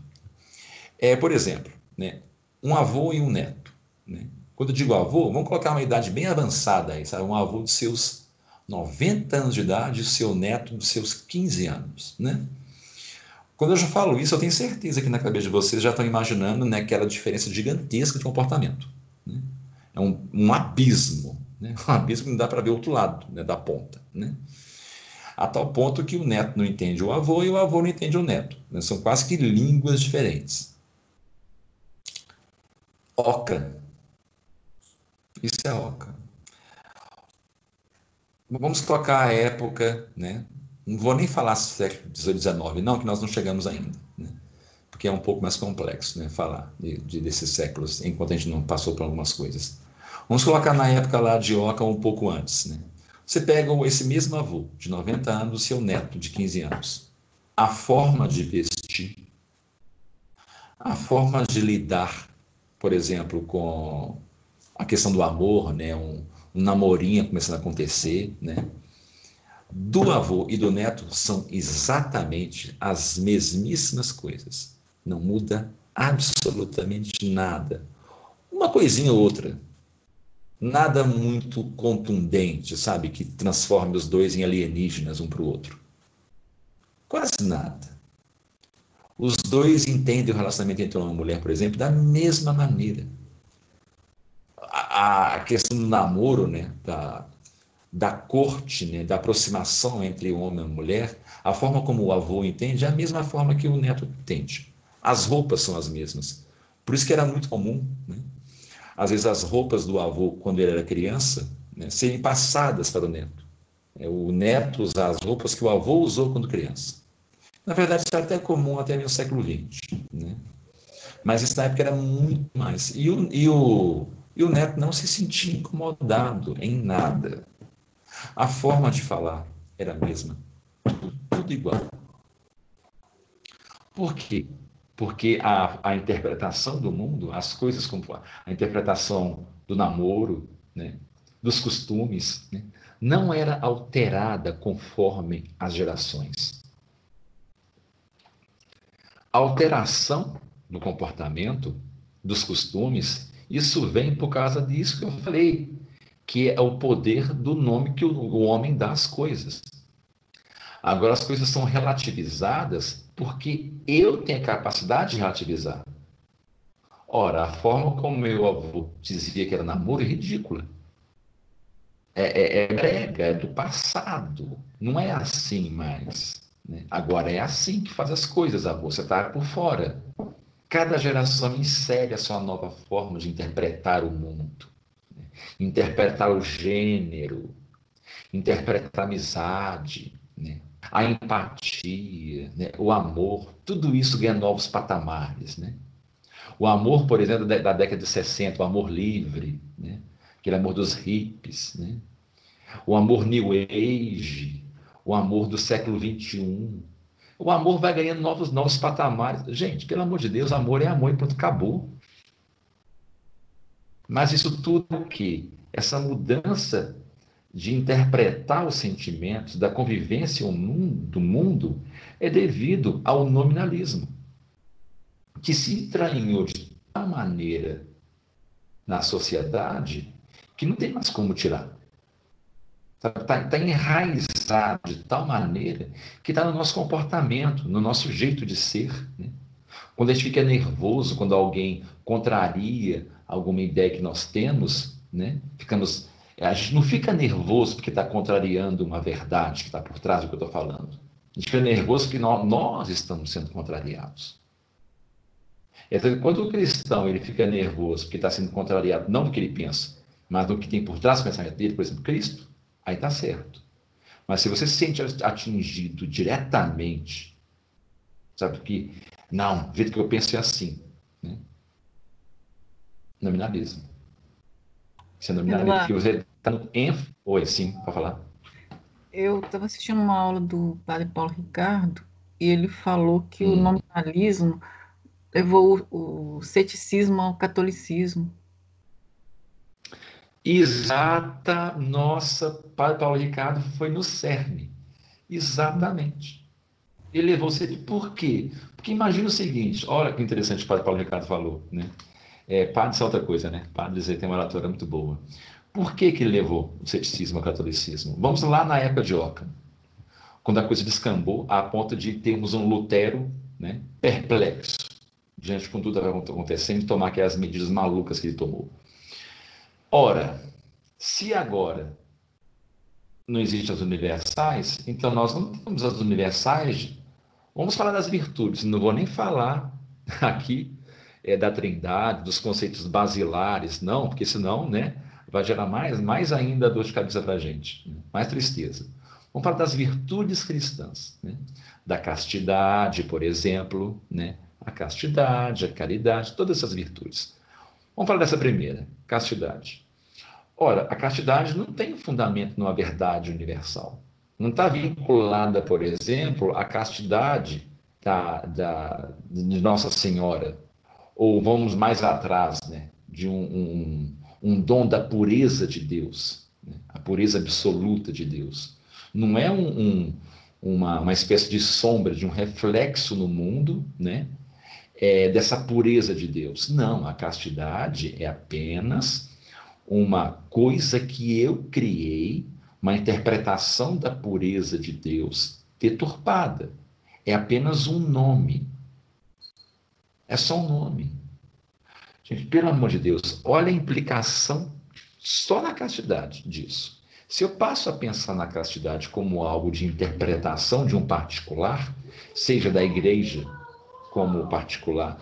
Speaker 1: É, por exemplo, né, um avô e um neto. Né? Quando eu digo avô, vamos colocar uma idade bem avançada aí, sabe? Um avô de seus 90 anos de idade o seu neto de seus 15 anos, né? Quando eu já falo isso, eu tenho certeza que na cabeça de vocês já estão imaginando né, aquela diferença gigantesca de comportamento. Né? É um, um, abismo, né? um abismo que não dá para ver o outro lado né, da ponta. Né? A tal ponto que o neto não entende o avô e o avô não entende o neto. Né? São quase que línguas diferentes. Oca. Isso é oca. Vamos tocar a época, né? Não vou nem falar século XVIII, XIX, não, que nós não chegamos ainda, né? porque é um pouco mais complexo né? falar de, de, desses séculos, enquanto a gente não passou por algumas coisas. Vamos colocar na época lá de Oca um pouco antes. Né? Você pega esse mesmo avô, de 90 anos, seu neto, de 15 anos. A forma de vestir, a forma de lidar, por exemplo, com a questão do amor, né? um, um namorinho começando a acontecer, né? Do avô e do neto são exatamente as mesmíssimas coisas. Não muda absolutamente nada. Uma coisinha ou outra. Nada muito contundente, sabe, que transforme os dois em alienígenas um para o outro. Quase nada. Os dois entendem o relacionamento entre uma mulher, por exemplo, da mesma maneira a, questão do namoro, né, da, da corte, né, da aproximação entre o homem e a mulher, a forma como o avô entende é a mesma forma que o neto entende. As roupas são as mesmas. Por isso que era muito comum, né? às vezes, as roupas do avô, quando ele era criança, né, serem passadas para o neto. É, o neto usar as roupas que o avô usou quando criança. Na verdade, isso era até comum até no século XX. Né? Mas isso na época era muito mais. E o, e o, e o neto não se sentia incomodado em nada. A forma de falar era a mesma. Tudo igual. Por quê? Porque a, a interpretação do mundo, as coisas como a interpretação do namoro, né, dos costumes, né, não era alterada conforme as gerações. A alteração do comportamento, dos costumes, isso vem por causa disso que eu falei, que é o poder do nome que o homem dá às coisas. Agora, as coisas são relativizadas porque eu tenho a capacidade de relativizar. Ora, a forma como meu avô dizia que era namoro é ridícula. É, é, é brega, é do passado. Não é assim mais. Né? Agora é assim que faz as coisas, avô. Você está por fora. Cada geração insere a sua nova forma de interpretar o mundo? Interpretar o gênero, interpretar a amizade, né? a empatia, né? o amor, tudo isso ganha novos patamares. Né? O amor, por exemplo, da década de 60, o amor livre, né? aquele amor dos hippies, né? o amor New Age, o amor do século XXI, o amor vai ganhando novos, novos patamares. Gente, pelo amor de Deus, amor é amor e pronto, acabou. Mas isso tudo o quê? Essa mudança de interpretar os sentimentos, da convivência do mundo, é devido ao nominalismo, que se entranhou de tal maneira na sociedade que não tem mais como tirar. Está tá, tá enraizado de tal maneira que está no nosso comportamento, no nosso jeito de ser. Né? Quando a gente fica nervoso, quando alguém contraria alguma ideia que nós temos, né? ficamos, a gente não fica nervoso porque está contrariando uma verdade que está por trás do que eu estou falando. A gente fica nervoso porque nós, nós estamos sendo contrariados. Então, quando o cristão ele fica nervoso porque está sendo contrariado não do que ele pensa, mas do que tem por trás do pensamento dele, por exemplo, Cristo, aí está certo. Mas se você se sente atingido diretamente Sabe que, não, o jeito que eu penso é assim. Nominalismo. Isso é nominalismo, porque você está no enf... Oi, sim, pode falar.
Speaker 3: Eu estava assistindo uma aula do padre Paulo Ricardo e ele falou que hum. o nominalismo levou o, o ceticismo ao catolicismo.
Speaker 1: Exata, nossa, Padre Paulo Ricardo foi no cerne. Exatamente. Ele levou você. Por quê? Porque imagina o seguinte: olha que interessante o Padre Paulo Ricardo falou, né? É, padres é outra coisa, né? Padres tem uma oratória muito boa. Por que, que ele levou o ceticismo ao catolicismo? Vamos lá na época de Ockham, quando a coisa descambou a ponto de termos um Lutero né, perplexo diante com tudo que estava acontecendo e tomar aquelas medidas malucas que ele tomou. Ora, se agora não existem as universais, então nós não temos as universais. Vamos falar das virtudes. Não vou nem falar aqui é, da trindade, dos conceitos basilares, não, porque senão né, vai gerar mais, mais ainda dor de cabeça para a gente, né? mais tristeza. Vamos falar das virtudes cristãs, né? da castidade, por exemplo, né? a castidade, a caridade, todas essas virtudes. Vamos falar dessa primeira, castidade. Ora, a castidade não tem fundamento numa verdade universal. Não está vinculada, por exemplo, à castidade da, da, de Nossa Senhora. Ou vamos mais atrás, né, de um, um, um dom da pureza de Deus, né, a pureza absoluta de Deus. Não é um, um, uma, uma espécie de sombra, de um reflexo no mundo, né, é, dessa pureza de Deus. Não, a castidade é apenas uma coisa que eu criei, uma interpretação da pureza de Deus deturpada. É apenas um nome. É só um nome. Gente, pelo amor de Deus, olha a implicação só na castidade disso. Se eu passo a pensar na castidade como algo de interpretação de um particular, seja da igreja, como particular,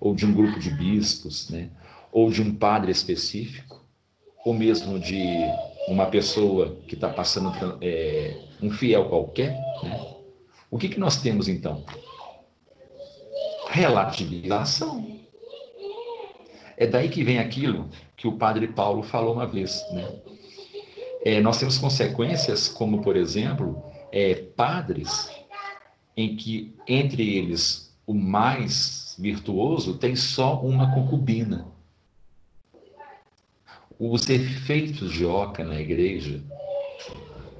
Speaker 1: ou de um grupo de bispos, né? ou de um padre específico, ou mesmo de uma pessoa que está passando é, um fiel qualquer, né? o que, que nós temos então? Relativização. É daí que vem aquilo que o padre Paulo falou uma vez. Né? É, nós temos consequências como, por exemplo, é, padres em que entre eles o mais virtuoso tem só uma concubina. Os efeitos de Oca na igreja,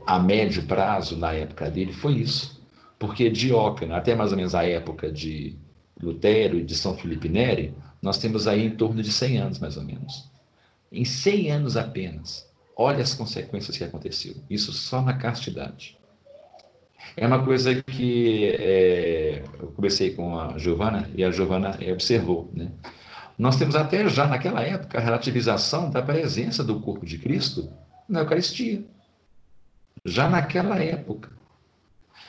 Speaker 1: a médio prazo, na época dele, foi isso. Porque de Oca, até mais ou menos a época de Lutero e de São Felipe Neri, nós temos aí em torno de 100 anos, mais ou menos. Em 100 anos apenas, olha as consequências que aconteceu. Isso só na castidade. É uma coisa que é, eu conversei com a Giovana e a Giovana observou. Né? Nós temos até já naquela época a relativização da presença do corpo de Cristo na Eucaristia. Já naquela época.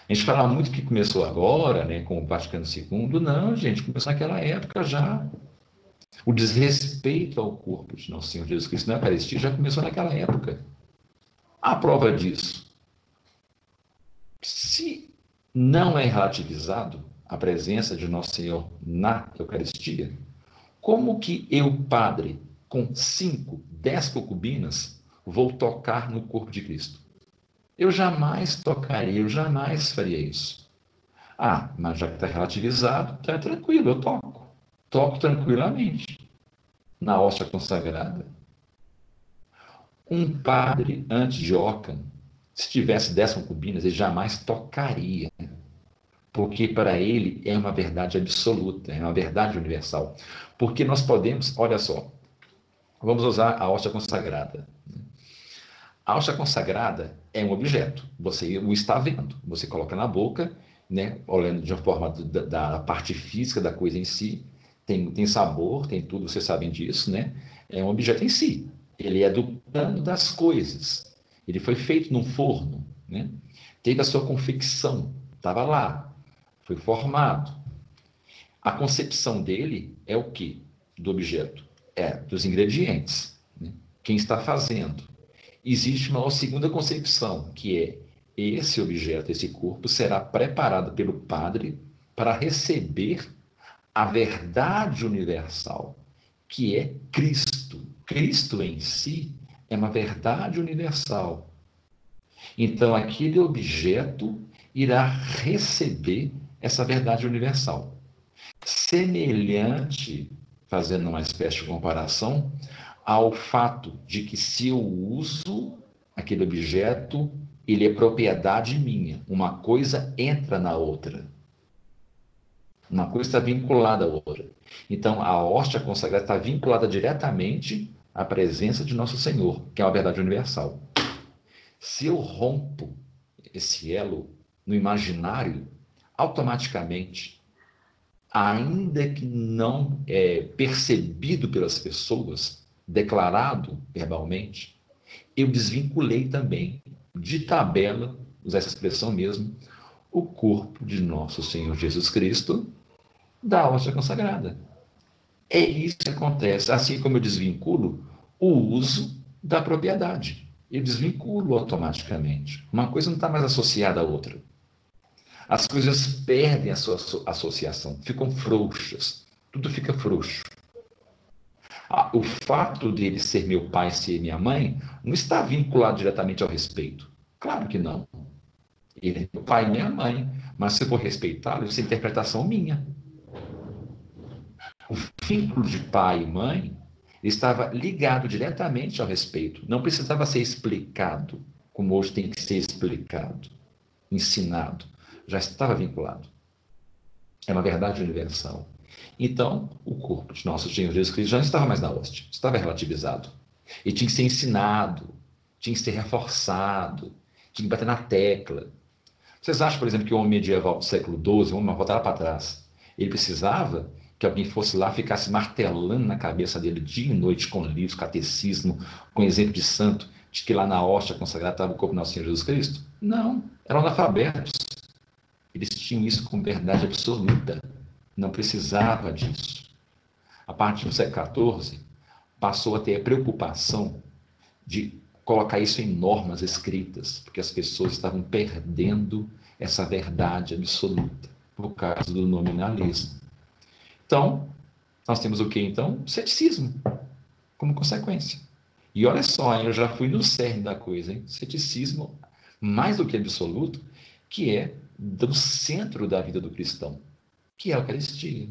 Speaker 1: A gente fala muito que começou agora, né, com o Vaticano II. Não, gente, começou naquela época já. O desrespeito ao corpo de Nosso Senhor Jesus Cristo na Eucaristia já começou naquela época. A prova disso se não é relativizado a presença de Nosso Senhor na Eucaristia, como que eu, padre, com cinco, dez concubinas, vou tocar no corpo de Cristo? Eu jamais tocaria, eu jamais faria isso. Ah, mas já que está relativizado, está tranquilo, eu toco. Toco tranquilamente na hóstia consagrada. Um padre, antes de Ockham, se tivesse dez concubinas, ele jamais tocaria, porque para ele é uma verdade absoluta, é uma verdade universal. Porque nós podemos, olha só, vamos usar a hóstia consagrada. A hóstia consagrada é um objeto, você o está vendo, você coloca na boca, né, olhando de uma forma da, da parte física da coisa em si, tem, tem sabor, tem tudo, vocês sabem disso, né? É um objeto em si. Ele é do plano das coisas. Ele foi feito num forno, né? teve a sua confecção, estava lá, foi formado. A concepção dele é o que do objeto? É dos ingredientes. Né? Quem está fazendo. Existe uma segunda concepção, que é esse objeto, esse corpo, será preparado pelo padre para receber a verdade universal, que é Cristo. Cristo em si é uma verdade universal. Então, aquele objeto irá receber essa verdade universal. Semelhante, fazendo uma espécie de comparação, ao fato de que se eu uso aquele objeto, ele é propriedade minha. Uma coisa entra na outra. Uma coisa está vinculada à outra. Então, a hóstia consagrada está vinculada diretamente à presença de Nosso Senhor, que é uma verdade universal. Se eu rompo esse elo no imaginário, automaticamente, ainda que não é percebido pelas pessoas, declarado verbalmente, eu desvinculei também, de tabela, usar essa expressão mesmo, o corpo de nosso Senhor Jesus Cristo da hóstia consagrada. É isso que acontece. Assim como eu desvinculo o uso da propriedade. Eu desvinculo automaticamente. Uma coisa não está mais associada à outra. As coisas perdem a sua associação, ficam frouxas. Tudo fica frouxo. Ah, o fato dele ser meu pai, ser minha mãe, não está vinculado diretamente ao respeito. Claro que não. Ele é meu pai e minha mãe. Mas se eu for respeitá-lo, isso é interpretação minha. O vínculo de pai e mãe estava ligado diretamente ao respeito. Não precisava ser explicado, como hoje tem que ser explicado, ensinado. Já estava vinculado. É uma verdade universal. Então, o corpo de nosso Senhor Jesus Cristo já não estava mais na hóstia, estava relativizado. E tinha que ser ensinado, tinha que ser reforçado, tinha que bater na tecla. Vocês acham, por exemplo, que o homem medieval do século XII, o homem para trás, ele precisava que alguém fosse lá, ficasse martelando na cabeça dele dia e noite com livros, catecismo, com exemplo de santo, de que lá na hóstia consagrada estava o corpo do nosso Senhor Jesus Cristo? Não, eram analfabetos. Eles tinham isso com verdade absoluta. Não precisava disso. A partir do século XIV, passou a ter a preocupação de colocar isso em normas escritas, porque as pessoas estavam perdendo essa verdade absoluta por causa do nominalismo. Então, nós temos o que então? Ceticismo, como consequência. E olha só, eu já fui no cerne da coisa, hein? Ceticismo, mais do que absoluto, que é do centro da vida do cristão, que é a Eucaristia.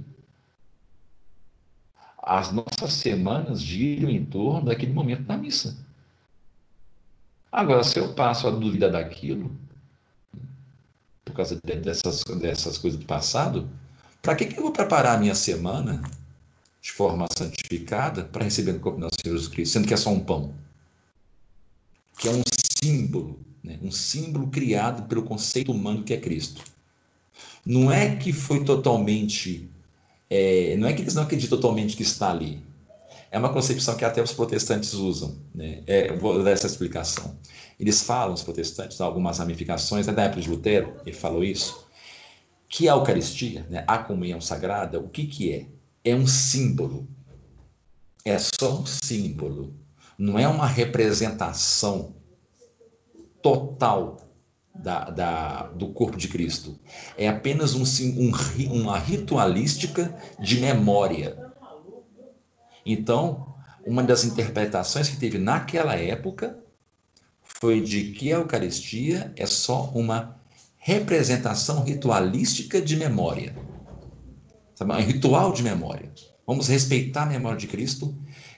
Speaker 1: As nossas semanas giram em torno daquele momento da missa. Agora, se eu passo a dúvida daquilo, por causa dessas, dessas coisas do passado, para que, que eu vou preparar a minha semana de forma santificada para receber o corpo do nosso Senhor Jesus Cristo, sendo que é só um pão? Que é um símbolo, né? um símbolo criado pelo conceito humano que é Cristo. Não é que foi totalmente. É, não é que eles não acreditam totalmente que está ali. É uma concepção que até os protestantes usam. Né? É, vou dar essa explicação. Eles falam, os protestantes, algumas ramificações, até da época de Lutero, ele falou isso, que a Eucaristia, né, a comunhão sagrada, o que, que é? É um símbolo. É só um símbolo. Não é uma representação total da, da, do corpo de Cristo. É apenas um, um, uma ritualística de memória. Então, uma das interpretações que teve naquela época foi de que a Eucaristia é só uma representação ritualística de memória. Um ritual de memória. Vamos respeitar a memória de Cristo,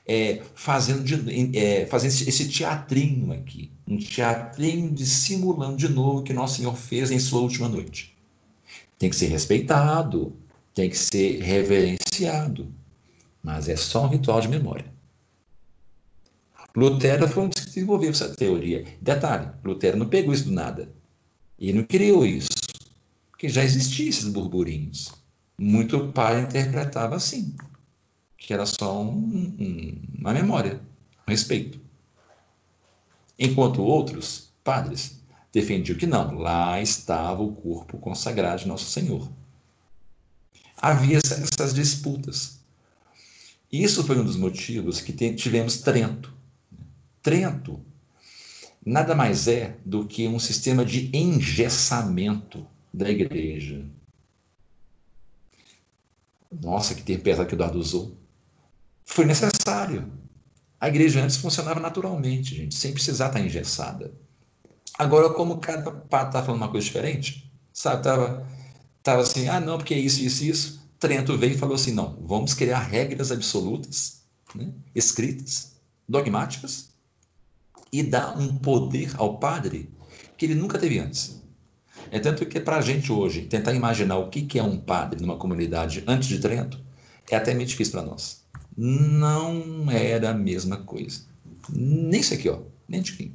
Speaker 1: é, fazendo, de, é, fazendo esse teatrinho aqui. Um teatrinho dissimulando de novo o que Nosso Senhor fez em sua última noite. Tem que ser respeitado, tem que ser reverenciado, mas é só um ritual de memória. Lutero foi um dos que desenvolveu essa teoria. Detalhe, Lutero não pegou isso do nada. E não criou isso, porque já existiam esses burburinhos. Muito pai interpretava assim, que era só um, um, uma memória, um respeito. Enquanto outros, padres, defendiam que não, lá estava o corpo consagrado de Nosso Senhor. Havia essas disputas. Isso foi um dos motivos que tivemos Trento. Trento nada mais é do que um sistema de engessamento da igreja. Nossa, que termo pesado que o Eduardo usou. Foi necessário. A igreja antes funcionava naturalmente, gente, sem precisar estar engessada. Agora, como cada padre está falando uma coisa diferente, sabe? Tava, tava assim, ah, não, porque é isso, isso, isso. Trento veio e falou assim: não, vamos criar regras absolutas, né, escritas, dogmáticas, e dar um poder ao padre que ele nunca teve antes. É tanto que para a gente hoje tentar imaginar o que é um padre numa comunidade antes de Trento é até meio difícil para nós. Não era a mesma coisa. Nem isso aqui, ó, nem de quem.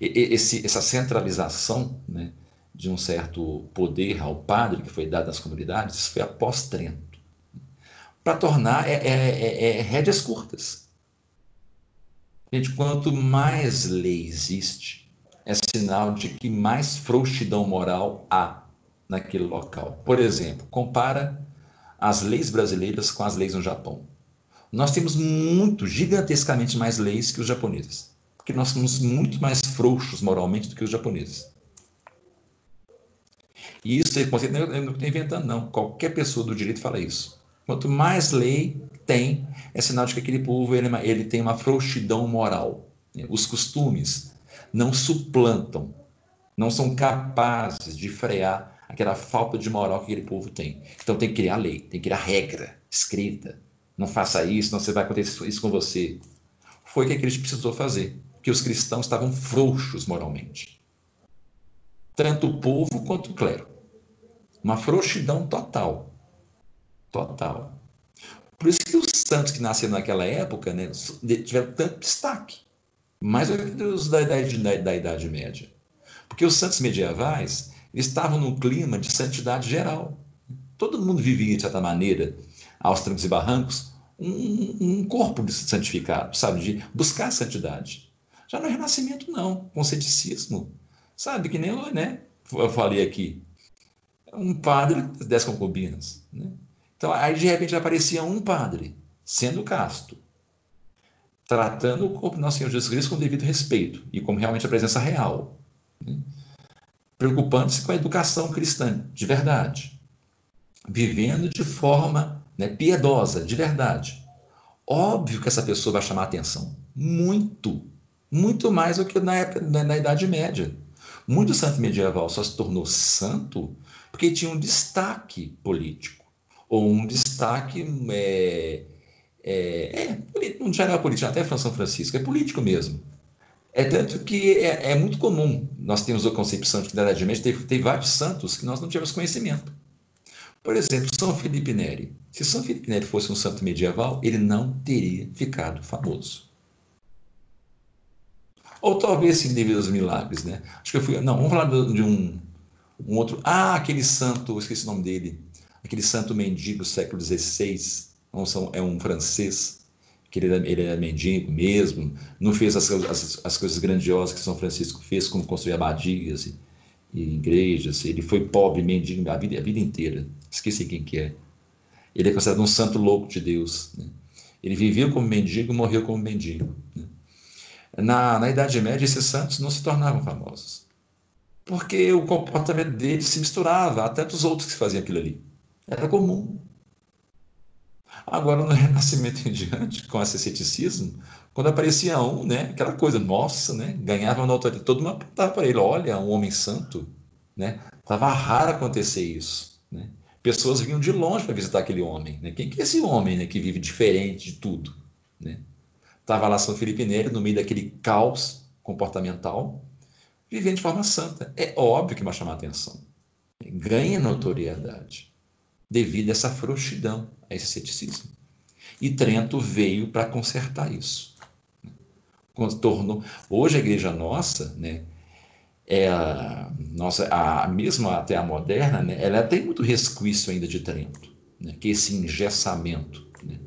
Speaker 1: Esse, essa centralização né, de um certo poder ao padre que foi dado às comunidades, isso foi após Trento. Para tornar é, é, é, é, rédeas curtas. Gente, quanto mais lei existe, é sinal de que mais frouxidão moral há naquele local. Por exemplo, compara as leis brasileiras com as leis no Japão. Nós temos muito, gigantescamente mais leis que os japoneses, porque nós somos muito mais frouxos moralmente do que os japoneses. E isso eu não estou inventando, não. Qualquer pessoa do direito fala isso. Quanto mais lei tem, é sinal de que aquele povo ele, ele tem uma frouxidão moral. Os costumes não suplantam, não são capazes de frear aquela falta de moral que aquele povo tem. Então tem que criar lei, tem que criar regra escrita. Não faça isso, não vai acontecer isso com você. Foi o que a igreja precisou fazer, porque os cristãos estavam frouxos moralmente. Tanto o povo quanto o clero. Uma frouxidão total. Total. Por isso que os santos que nasceram naquela época né, tiveram tanto destaque. Mais do que os da idade, da, da idade Média. Porque os santos medievais estavam num clima de santidade geral. Todo mundo vivia, de certa maneira, aos trancos e barrancos, um, um corpo santificado, sabe? De buscar a santidade. Já no Renascimento, não. Com ceticismo. Sabe? Que nem né? Eu falei aqui um padre dez concubinas. Né? Então, aí de repente aparecia um padre, sendo casto, tratando o corpo do nosso Senhor Jesus Cristo com devido respeito e como realmente a presença real. Né? Preocupando-se com a educação cristã, de verdade. Vivendo de forma né, piedosa, de verdade. Óbvio que essa pessoa vai chamar atenção. Muito. Muito mais do que na, época, na, na Idade Média. Muito santo medieval só se tornou santo porque tinha um destaque político, ou um destaque. É, é, é, não já era político, até São Francisco, é político mesmo. É tanto que é, é, muito comum, nós temos a concepção de que na Idade Média teve, teve vários santos que nós não tivemos conhecimento. Por exemplo, São Felipe Neri. Se São Felipe Neri fosse um santo medieval, ele não teria ficado famoso. Ou talvez sim devido aos milagres, né? Acho que eu fui. Não, vamos falar de um, um outro. Ah, aquele santo, esqueci o nome dele. Aquele santo mendigo do século XVI. É um francês, que ele era, ele era mendigo mesmo. Não fez as, as, as, coisas grandiosas que São Francisco fez, como construir abadias e, e igrejas. Ele foi pobre, mendigo a vida, a vida inteira. Esqueci quem que é. Ele é considerado um santo louco de Deus. Né? Ele viveu como mendigo e morreu como mendigo. Né? Na, na Idade Média, esses santos não se tornavam famosos. Porque o comportamento deles se misturava a tantos outros que faziam aquilo ali. Era comum. Agora, no Renascimento em diante, com esse ceticismo, quando aparecia um, né, aquela coisa, nossa, né, ganhava uma autoridade, todo mundo apontava para ele, olha, um homem santo, né, estava raro acontecer isso, né, pessoas vinham de longe para visitar aquele homem, né, quem que é esse homem, né, que vive diferente de tudo, né, Estava lá São Felipe Neri, no meio daquele caos comportamental, vivendo de forma santa. É óbvio que vai chamar atenção. Ganha notoriedade devido a essa frouxidão, a esse ceticismo. E Trento veio para consertar isso. Tornou... Hoje a igreja nossa, né, é a, nossa, a, mesmo até a moderna, né, ela tem muito resquício ainda de Trento, né, que é esse engessamento. Né,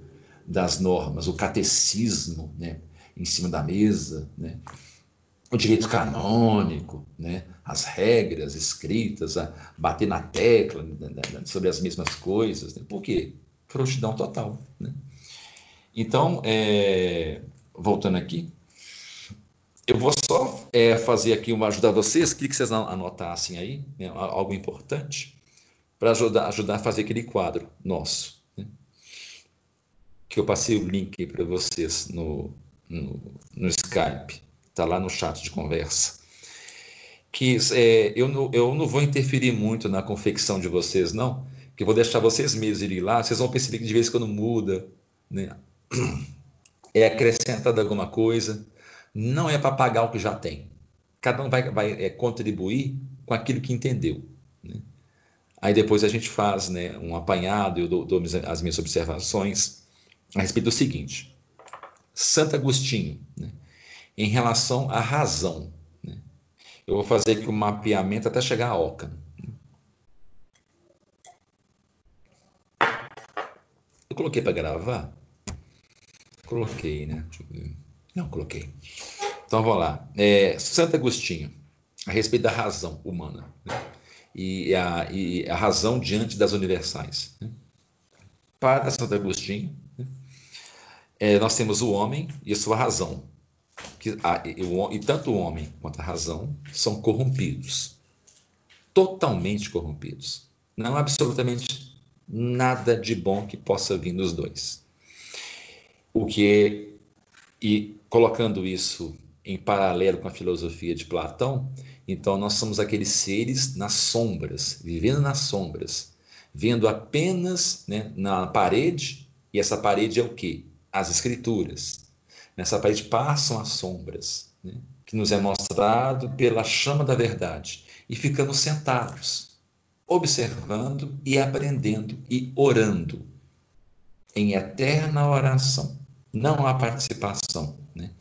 Speaker 1: das normas, o catecismo né, em cima da mesa, né, o direito canônico, né, as regras escritas, a bater na tecla né, né, né, sobre as mesmas coisas. Né, por quê? Frouxidão total. Né? Então, é, voltando aqui, eu vou só é, fazer aqui uma ajudar vocês, queria que vocês anotassem aí, né, algo importante, para ajudar, ajudar a fazer aquele quadro nosso. Né? Que eu passei o link para vocês no, no, no Skype, está lá no chat de conversa. Que é, eu, não, eu não vou interferir muito na confecção de vocês, não, que eu vou deixar vocês mesmos irem lá, vocês vão perceber que de vez em quando muda, né? é acrescentado alguma coisa, não é para pagar o que já tem. Cada um vai, vai é, contribuir com aquilo que entendeu. Né? Aí depois a gente faz né, um apanhado, eu dou, dou as minhas observações a respeito do seguinte. Santo Agostinho, né, em relação à razão. Né, eu vou fazer aqui um mapeamento até chegar a Oca. Eu coloquei para gravar? Coloquei, né? Não, coloquei. Então vamos lá. É, Santo Agostinho, a respeito da razão humana né? e, a, e, a, razão diante das universais. Né? Para Santo Agostinho, né? é, nós temos o homem e a sua razão. Que, a, e, o, e tanto o homem quanto a razão são corrompidos. Totalmente corrompidos. Não há absolutamente nada de bom que possa vir dos dois. O que e colocando isso em paralelo com a filosofia de Platão, então nós somos aqueles seres nas sombras, vivendo nas sombras, vendo apenas né, na parede, e essa parede é o que? As escrituras. Nessa parede passam as sombras, né, que nos é mostrado pela chama da verdade, e ficamos sentados, observando e aprendendo e orando em eterna oração não há participação. Né?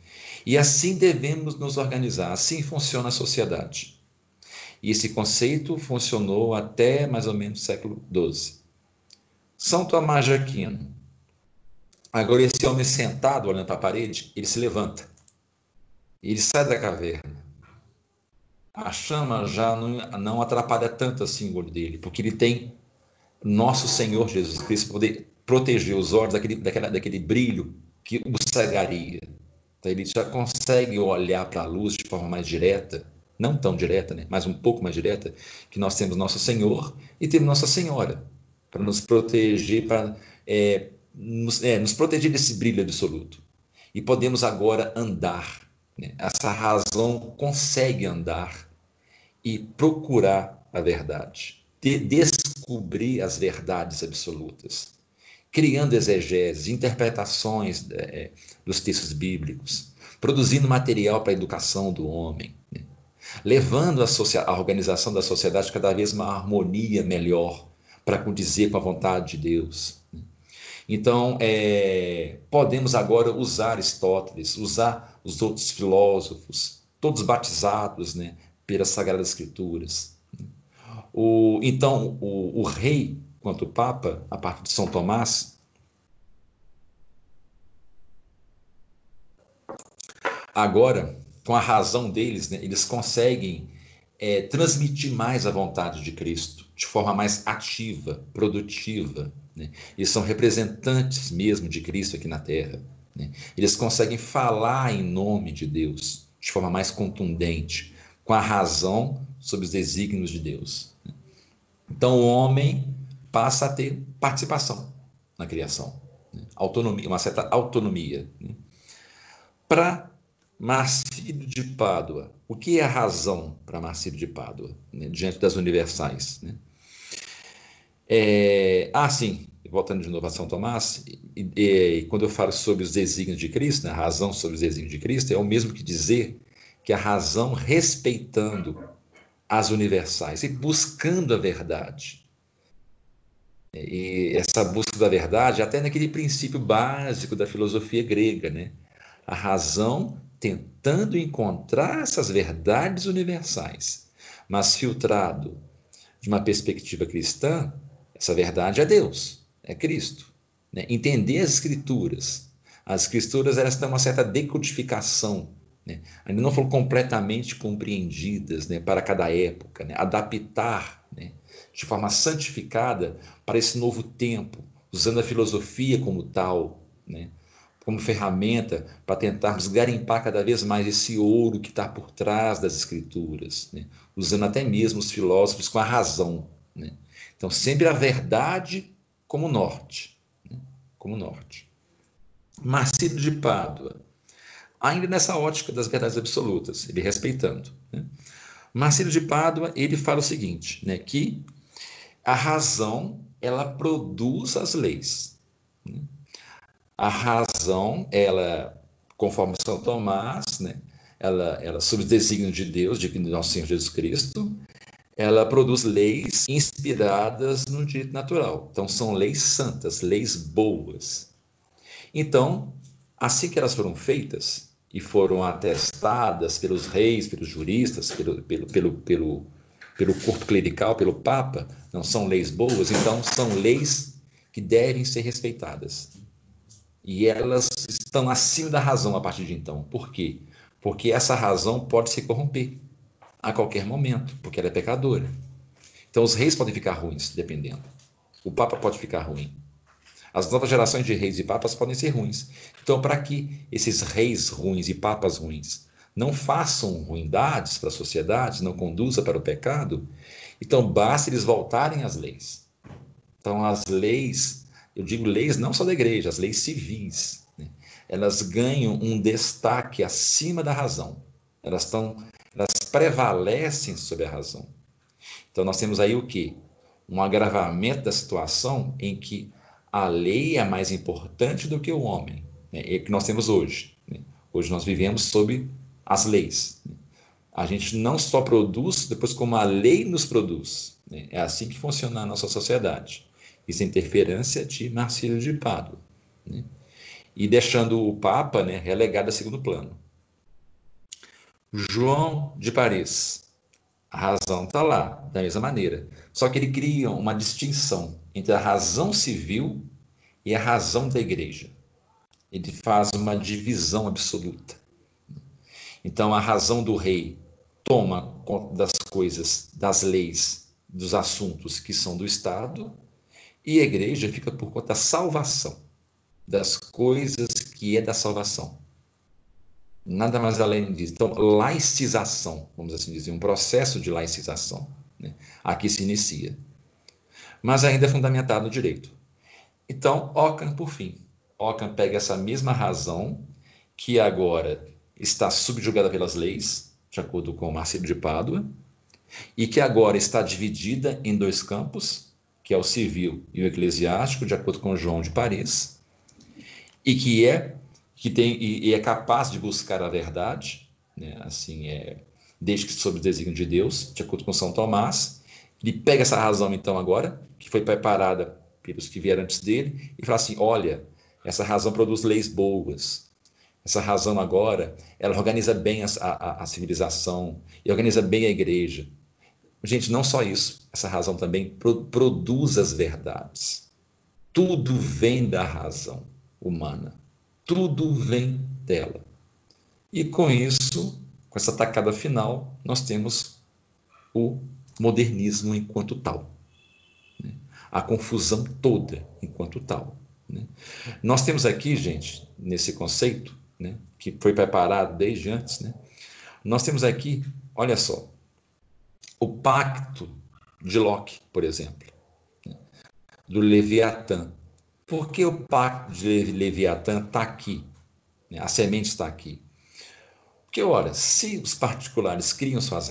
Speaker 1: E assim devemos nos organizar, assim funciona a sociedade. E esse conceito funcionou até mais ou menos o século XII. São Tomás de Aquino. Agora, esse homem sentado olhando para a parede, ele se levanta. Ele sai da caverna. A chama já não, não atrapalha tanto assim o olho dele, porque ele tem nosso Senhor Jesus Cristo poder proteger os olhos daquele, daquela, daquele brilho que o cegaria. Então, ele já consegue olhar para a luz de forma mais direta, não tão direta, né, mas um pouco mais direta, que nós temos Nosso Senhor e temos Nossa Senhora, para nos proteger, para é, nos, é, nos proteger desse brilho absoluto. E podemos agora andar. Né? Essa razão consegue andar e procurar a verdade, de descobrir as verdades absolutas criando exegeses, interpretações é, dos textos bíblicos, produzindo material para a educação do homem, né? levando a, a, organização da sociedade cada vez uma harmonia melhor para condizer com a vontade de Deus. Então, é, podemos agora usar Aristóteles, usar os outros filósofos, todos batizados né, pelas Sagradas Escrituras. O, então, o, o rei quanto o Papa, a parte de São Tomás, agora, com a razão deles, né, eles conseguem é, transmitir mais a vontade de Cristo, de forma mais ativa, produtiva. Né? Eles são representantes mesmo de Cristo aqui na Terra. Né? Eles conseguem falar em nome de Deus de forma mais contundente, com a razão sobre os desígnios de Deus. Né. Então, o homem passa a ter participação na criação, né? autonomia, uma certa autonomia. Né? Para Marcílio de Pádua, o que é a razão para Marcílio de Pádua, né? diante das universais? Né? É, ah, sim, voltando de novo a São Tomás, e, e, quando eu falo sobre os desígnios de Cristo, né, a razão sobre os desígnios de Cristo, é o mesmo que dizer que a razão respeitando as universais e buscando a verdade. E essa busca da verdade, até naquele princípio básico da filosofia grega, né? A razão tentando encontrar essas verdades universais, mas filtrado de uma perspectiva cristã, essa verdade é Deus, é Cristo. Né? Entender as escrituras. As escrituras elas têm uma certa decodificação, né? ainda não foram completamente compreendidas né? para cada época, né? adaptar né? de forma santificada para esse novo tempo, usando a filosofia como tal, né? como ferramenta para tentarmos garimpar cada vez mais esse ouro que está por trás das escrituras, né? usando até mesmo os filósofos com a razão. Né? Então, sempre a verdade como norte. Né? Como norte. Marcílio de Pádua, ainda nessa ótica das verdades absolutas, ele respeitando. Né? Marcílio de Pádua, ele fala o seguinte, né, que a razão, ela produz as leis. Né? A razão, ela, conforme São Tomás, né, ela, ela sob o desígnio de Deus, de nosso Senhor Jesus Cristo, ela produz leis inspiradas no direito natural. Então, são leis santas, leis boas. Então, assim que elas foram feitas e foram atestadas pelos reis, pelos juristas, pelo, pelo, pelo, pelo, pelo corpo clerical, pelo Papa, não são leis boas, então são leis que devem ser respeitadas. E elas estão acima da razão a partir de então. Por quê? Porque essa razão pode se corromper a qualquer momento, porque ela é pecadora. Então os reis podem ficar ruins, dependendo. O Papa pode ficar ruim. As novas gerações de reis e papas podem ser ruins. Então, para que esses reis ruins e papas ruins não façam ruindades para a sociedade, não conduza para o pecado, então basta eles voltarem às leis. Então, as leis, eu digo leis não só da igreja, as leis civis, né? elas ganham um destaque acima da razão. Elas estão elas prevalecem sobre a razão. Então nós temos aí o que? Um agravamento da situação em que a lei é mais importante do que o homem, né? é que nós temos hoje. Né? Hoje nós vivemos sob as leis. Né? A gente não só produz, depois como a lei nos produz. Né? É assim que funciona a nossa sociedade. Isso é interferência de Marcílio de Pádua. Né? E deixando o Papa né, relegado a segundo plano. João de Paris. A razão está lá, da mesma maneira. Só que ele cria uma distinção entre a razão civil e a razão da igreja. Ele faz uma divisão absoluta. Então, a razão do rei toma conta das coisas, das leis, dos assuntos que são do Estado, e a igreja fica por conta da salvação, das coisas que é da salvação. Nada mais além disso. Então, laicização, vamos assim dizer, um processo de laicização. Né? Aqui se inicia. Mas ainda é fundamentado no direito. Então, Ockham, por fim. Ockham pega essa mesma razão, que agora está subjugada pelas leis, de acordo com Marcelo de Pádua, e que agora está dividida em dois campos, que é o civil e o eclesiástico, de acordo com João de Paris, e que é que tem e, e é capaz de buscar a verdade, né? assim é desde que sob o desígnio de Deus, de acordo com São Tomás, ele pega essa razão então agora que foi preparada pelos que vieram antes dele e fala assim, olha, essa razão produz leis boas. Essa razão agora, ela organiza bem a, a, a civilização e organiza bem a igreja. Gente, não só isso, essa razão também pro, produz as verdades. Tudo vem da razão humana tudo vem dela. E com isso, com essa tacada final, nós temos o modernismo enquanto tal. Né? A confusão toda enquanto tal. Né? Nós temos aqui, gente, nesse conceito, né, que foi preparado desde antes, né, nós temos aqui, olha só, o pacto de Locke, por exemplo, né, do Leviatã, por que o pacto de Leviatã está aqui? Né? A semente está aqui. Porque, ora, se os particulares criam suas,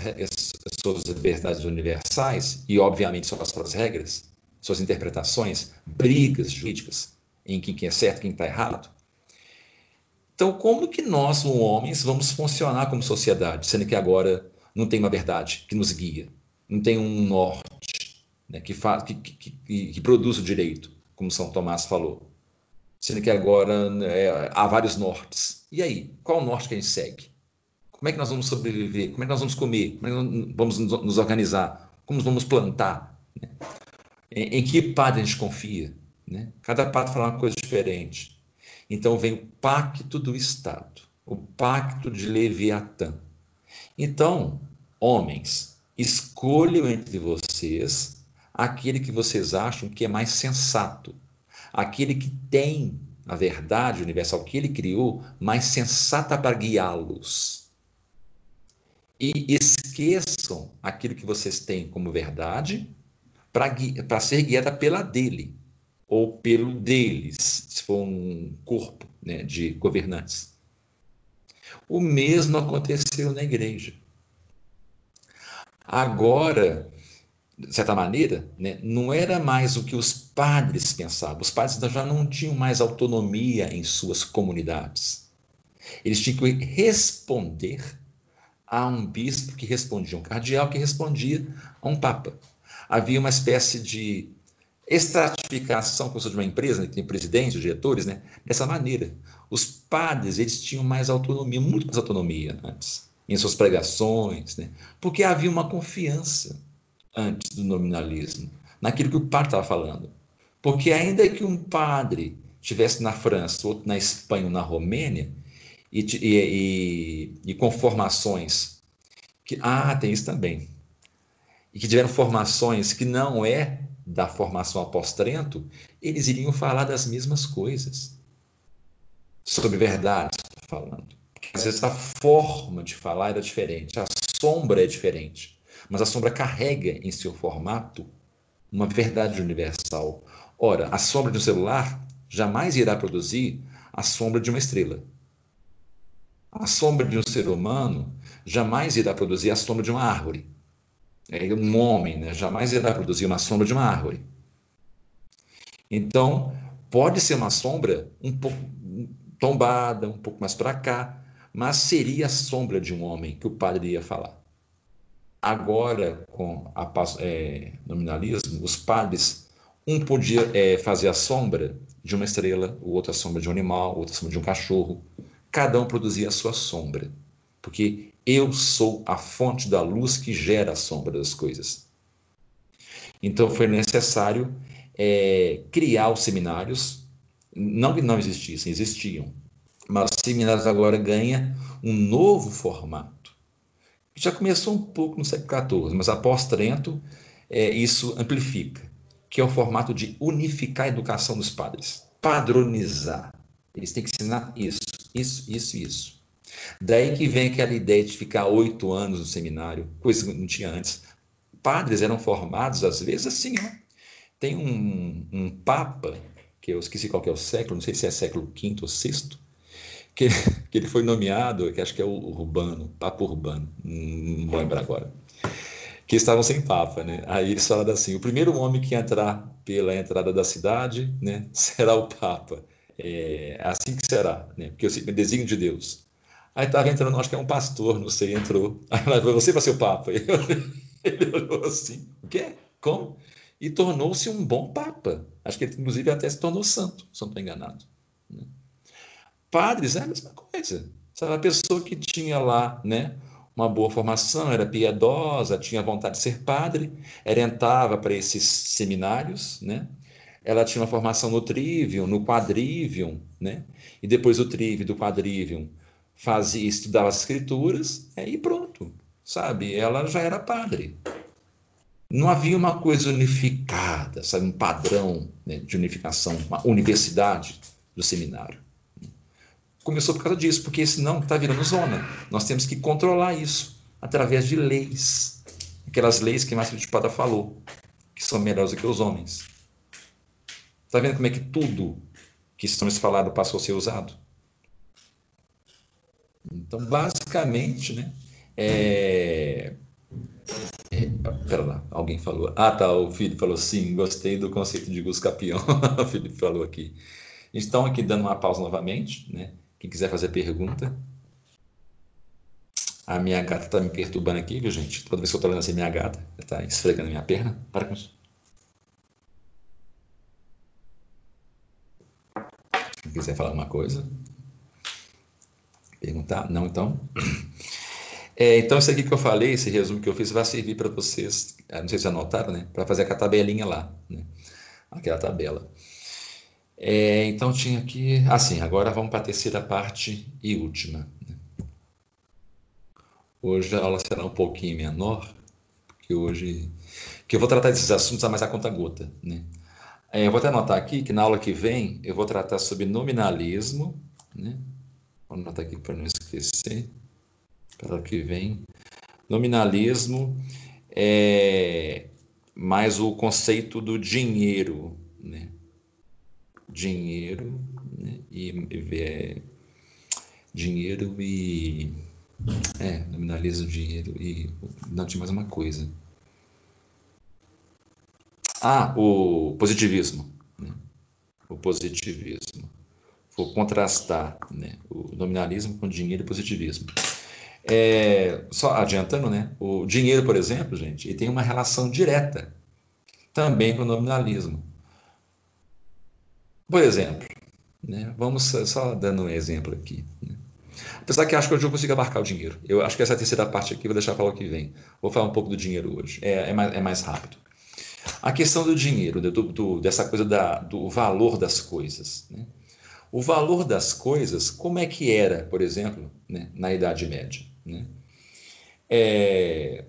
Speaker 1: suas verdades universais, e obviamente suas próprias regras, suas interpretações, brigas jurídicas em quem é certo quem está errado, então como que nós, homens, vamos funcionar como sociedade, sendo que agora não tem uma verdade que nos guia, não tem um norte né, que, faz, que, que, que, que produz o direito? Como São Tomás falou. Sendo que agora é, há vários nortes. E aí, qual o norte que a gente segue? Como é que nós vamos sobreviver? Como é que nós vamos comer? Como é que nós vamos nos organizar? Como vamos plantar? Né? Em, em, que padre a gente confia? Né? Cada padre fala uma coisa diferente. Então vem o pacto do Estado, o pacto de Leviatã. Então, homens, escolham entre vocês aquele que vocês acham que é mais sensato, aquele que tem a verdade universal que ele criou mais sensata para guiá-los. E esqueçam aquilo que vocês têm como verdade para ser guiada pela dele, ou pelo deles, se for um corpo né, de governantes. O mesmo aconteceu na igreja. Agora, de certa maneira, né, não era mais o que os padres pensavam. Os padres já não tinham mais autonomia em suas comunidades. Eles tinham que responder a um bispo que respondia, um cardeal que respondia a um papa. Havia uma espécie de estratificação, como de uma empresa, né, que tem presidente, diretores, né? dessa maneira. Os padres eles tinham mais autonomia, muito mais autonomia antes, em suas pregações, né? porque havia uma confiança antes do nominalismo, naquilo que o padre estava falando. Porque ainda que um padre estivesse na França, outro na Espanha ou na Romênia, e, e, e, com formações que. Ah, tem isso também. E que tiveram formações que não é da formação após Trento, eles iriam falar das mesmas coisas. Sobre verdade, falando. Porque às vezes a forma de falar era diferente, a sombra é diferente mas a sombra carrega em seu formato uma verdade universal. Ora, a sombra de um celular jamais irá produzir a sombra de uma estrela. A sombra de um ser humano jamais irá produzir a sombra de uma árvore. É, um homem né, jamais irá produzir uma sombra de uma árvore. Então, pode ser uma sombra um pouco tombada, um pouco mais para cá, mas seria a sombra de um homem que o padre ia falar. Agora, com a é, nominalismo, os padres, um podia é, fazer a sombra de uma estrela, o outro a sombra de um animal, o outro a sombra de um cachorro. Cada um produzia a sua sombra, porque eu sou a fonte da luz que gera a sombra das coisas. Então foi necessário é, criar os seminários, não que não existissem, existiam, mas os seminários agora ganham um novo formato já começou um pouco no século XIV, mas após Trento, é, isso amplifica, que é o formato de unificar a educação dos padres, padronizar. Eles têm que ensinar isso, isso, isso, isso. Daí que vem aquela ideia de ficar oito anos no seminário, coisa que não tinha antes. Padres eram formados, às vezes, assim, ó. Tem um, um papa, que eu esqueci qual é o século, não sei se é século V ou VI, que, que ele foi nomeado, que acho que é o Urbano, Papa Urbano, não vou lembrar agora, que estavam sem Papa, né? Aí eles falaram assim: o primeiro homem que entrar pela entrada da cidade, né, será o Papa. É assim que será, né? Porque o designo de Deus. Aí estava entrando, acho que é um pastor, não sei, entrou. Aí falou, você vai ser o Papa. Ele, ele olhou assim: o quê? Como? E tornou-se um bom Papa. Acho que ele, inclusive, até se tornou santo, se não estou enganado. Né? Padres é a mesma coisa. Sabe, a pessoa que tinha lá, né, uma boa formação, era piedosa, tinha vontade de ser padre, orientava para esses seminários, né? Ela tinha uma formação no trivium, no quadrivium, né? E depois do trivium, do quadrivium, fazia, estudava as escrituras, é, e pronto, sabe? Ela já era padre. Não havia uma coisa unificada, sabe? Um padrão né, de unificação, uma universidade do seminário começou por causa disso, porque senão está virando zona. Nós temos que controlar isso através de leis. Aquelas leis que Márcio de Pada falou, que são melhores do que os homens. Está vendo como é que tudo que estamos falando passou a ser usado? Então, basicamente, né? É... É, pera lá, alguém falou. Ah, tá, o Felipe falou sim, gostei do conceito de Guscapião. o Felipe falou aqui. Então, aqui dando uma pausa novamente, né? Quem quiser fazer pergunta. A minha gata está me perturbando aqui, viu, gente? Toda vez que eu estou olhando assim, minha gata está esfregando minha perna. Para com isso. Quem quiser falar alguma coisa. Perguntar? Não, então. É, então, isso aqui que eu falei, esse resumo que eu fiz, vai servir para vocês, não sei se anotaram, né? Para fazer aquela tabelinha lá, né? Aquela tabela. É, então tinha aqui. Assim, agora vamos para a terceira parte e última. Né? Hoje a aula será um pouquinho menor, porque hoje. que eu vou tratar desses assuntos a mais a conta-gota. Né? É, eu vou até anotar aqui que na aula que vem eu vou tratar sobre nominalismo. Né? Vou anotar aqui para não esquecer. Para a que vem. Nominalismo. É, mais o conceito do dinheiro, né? Dinheiro né? e é, dinheiro e é, nominaliza o dinheiro e não tinha mais uma coisa. Ah, o positivismo. Né? O positivismo. Vou contrastar né? o nominalismo com o dinheiro e positivismo. É, só adiantando, né? O dinheiro, por exemplo, gente, ele tem uma relação direta também com o nominalismo. Por exemplo, né? vamos só dando um exemplo aqui. Né? Apesar que acho que hoje eu consigo abarcar o dinheiro. Eu acho que essa terceira parte aqui vou deixar para o que vem. Vou falar um pouco do dinheiro hoje. É, é, mais, é mais, rápido. A questão do dinheiro, do, do, dessa coisa da, do valor das coisas. Né? O valor das coisas, como é que era, por exemplo, né, na Idade Média? Né? É...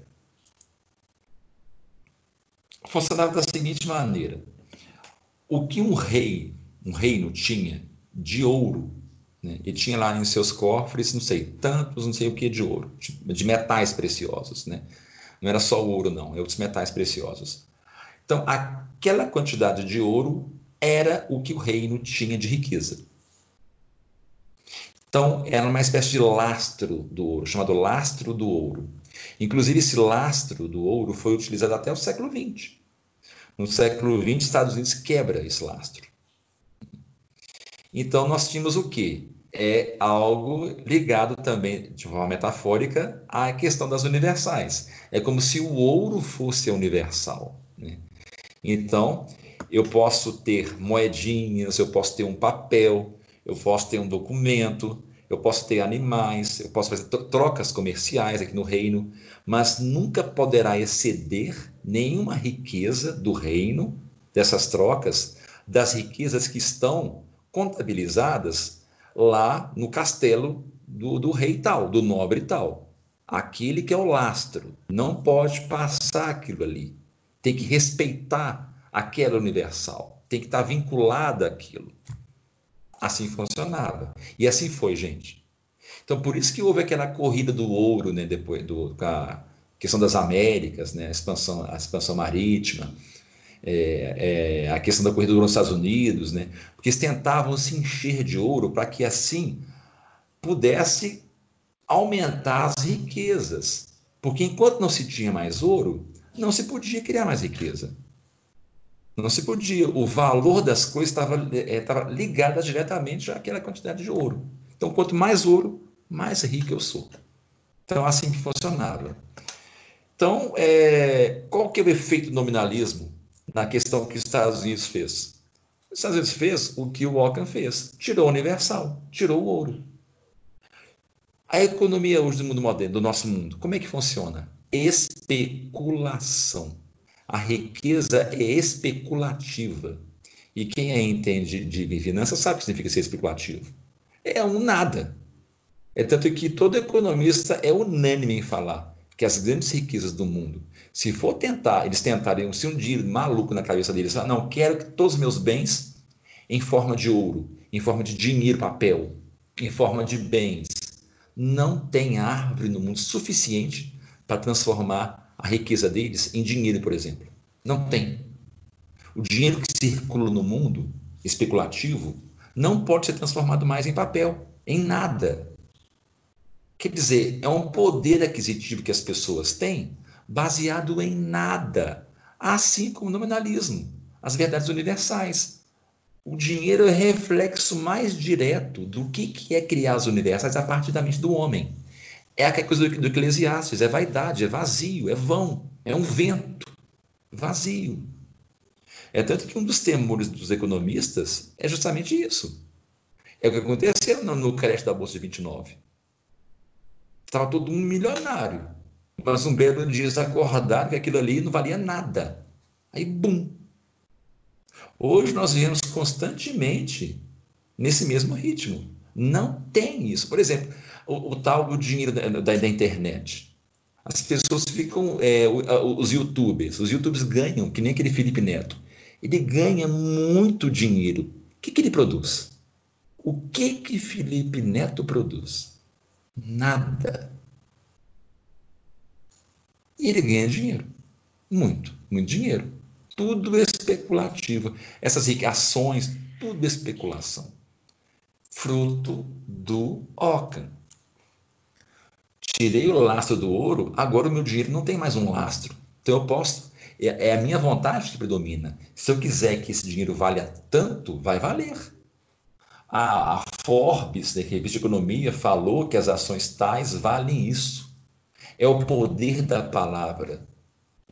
Speaker 1: Funcionava da seguinte maneira: o que um rei, um reino tinha de ouro, né? ele tinha lá em seus cofres, não sei, tantos, não sei o que de ouro, de metais preciosos, né? Não era só ouro, não, é outros metais preciosos. Então, aquela quantidade de ouro era o que o reino tinha de riqueza. Então, era uma espécie de lastro do ouro, chamado lastro do ouro. Inclusive, esse lastro do ouro foi utilizado até o século XX. No século XX, Estados Unidos quebra esse lastro. Então, nós tínhamos o quê? É algo ligado também, de forma metafórica, à questão das universais. É como se o ouro fosse universal. Né? Então, eu posso ter moedinhas, eu posso ter um papel, eu posso ter um documento, eu posso ter animais, eu posso fazer trocas comerciais aqui no reino, mas nunca poderá exceder nenhuma riqueza do reino, dessas trocas, das riquezas que estão contabilizadas lá no castelo do, do rei tal, do nobre tal. Aquele que é o lastro, não pode passar aquilo ali. Tem que respeitar aquela universal, tem que estar vinculada àquilo. Assim funcionava. E assim foi, gente. Então, por isso que houve aquela corrida do ouro, né, depois do, com a questão das Américas, né, a expansão, a expansão marítima, é, é, a questão da corrida do Estados Unidos, né, porque eles tentavam se encher de ouro para que assim pudesse aumentar as riquezas. Porque enquanto não se tinha mais ouro, não se podia criar mais riqueza. Não se podia. O valor das coisas estava, estava ligado diretamente àquela quantidade de ouro. Então, quanto mais ouro, mais rico eu sou. Então, assim que funcionava. Então, é, qual que é o efeito do nominalismo na questão que os Estados Unidos fez? Os Estados Unidos fez o que o Ockham fez. Tirou o universal, tirou o ouro. A economia hoje do mundo moderno, do nosso mundo, como é que funciona? Especulação. A riqueza é especulativa. E quem é entende de finanças sabe o que significa ser especulativo. É um nada. É tanto que todo economista é unânime em falar que as grandes riquezas do mundo, se for tentar, eles tentarem se um dia maluco na cabeça deles, falar, não, quero que todos os meus bens em forma de ouro, em forma de dinheiro, papel, em forma de bens, não tem árvore no mundo suficiente para transformar a riqueza deles em dinheiro, por exemplo. Não tem. O dinheiro que circula no mundo especulativo não pode ser transformado mais em papel, em nada. Quer dizer, é um poder aquisitivo que as pessoas têm baseado em nada, assim como o nominalismo, as verdades universais. O dinheiro é reflexo mais direto do que, é criar as universais a partir da mente do homem. É aquela coisa do, do Eclesiastes, é vaidade, é vazio, é vão, é um vento, vazio. É tanto que um dos temores dos economistas é justamente isso. É o que aconteceu no, no crédito da Bolsa de 29. Estava todo mundo milionário. Mas um belo dia eles acordaram que aquilo ali não valia nada. Aí, bum! Hoje nós vemos constantemente nesse mesmo ritmo. Não tem isso. Por exemplo, o, o tal do dinheiro da, da, da, internet. As pessoas ficam, é, os youtubers, os youtubers ganham, que nem aquele Felipe Neto. Ele ganha muito dinheiro. O que, que ele produz? O que que Felipe Neto produz? Nada. E ele ganha dinheiro. Muito, muito dinheiro. Tudo especulativo. Essas ações, tudo especulação. Fruto do Ockham. Tirei o lastro do ouro, agora o meu dinheiro não tem mais um lastro. Então eu posso. É, é a minha vontade que predomina. Se eu quiser que esse dinheiro valha tanto, vai valer. A, a Forbes, da revista de economia, falou que as ações tais valem isso. É o poder da palavra.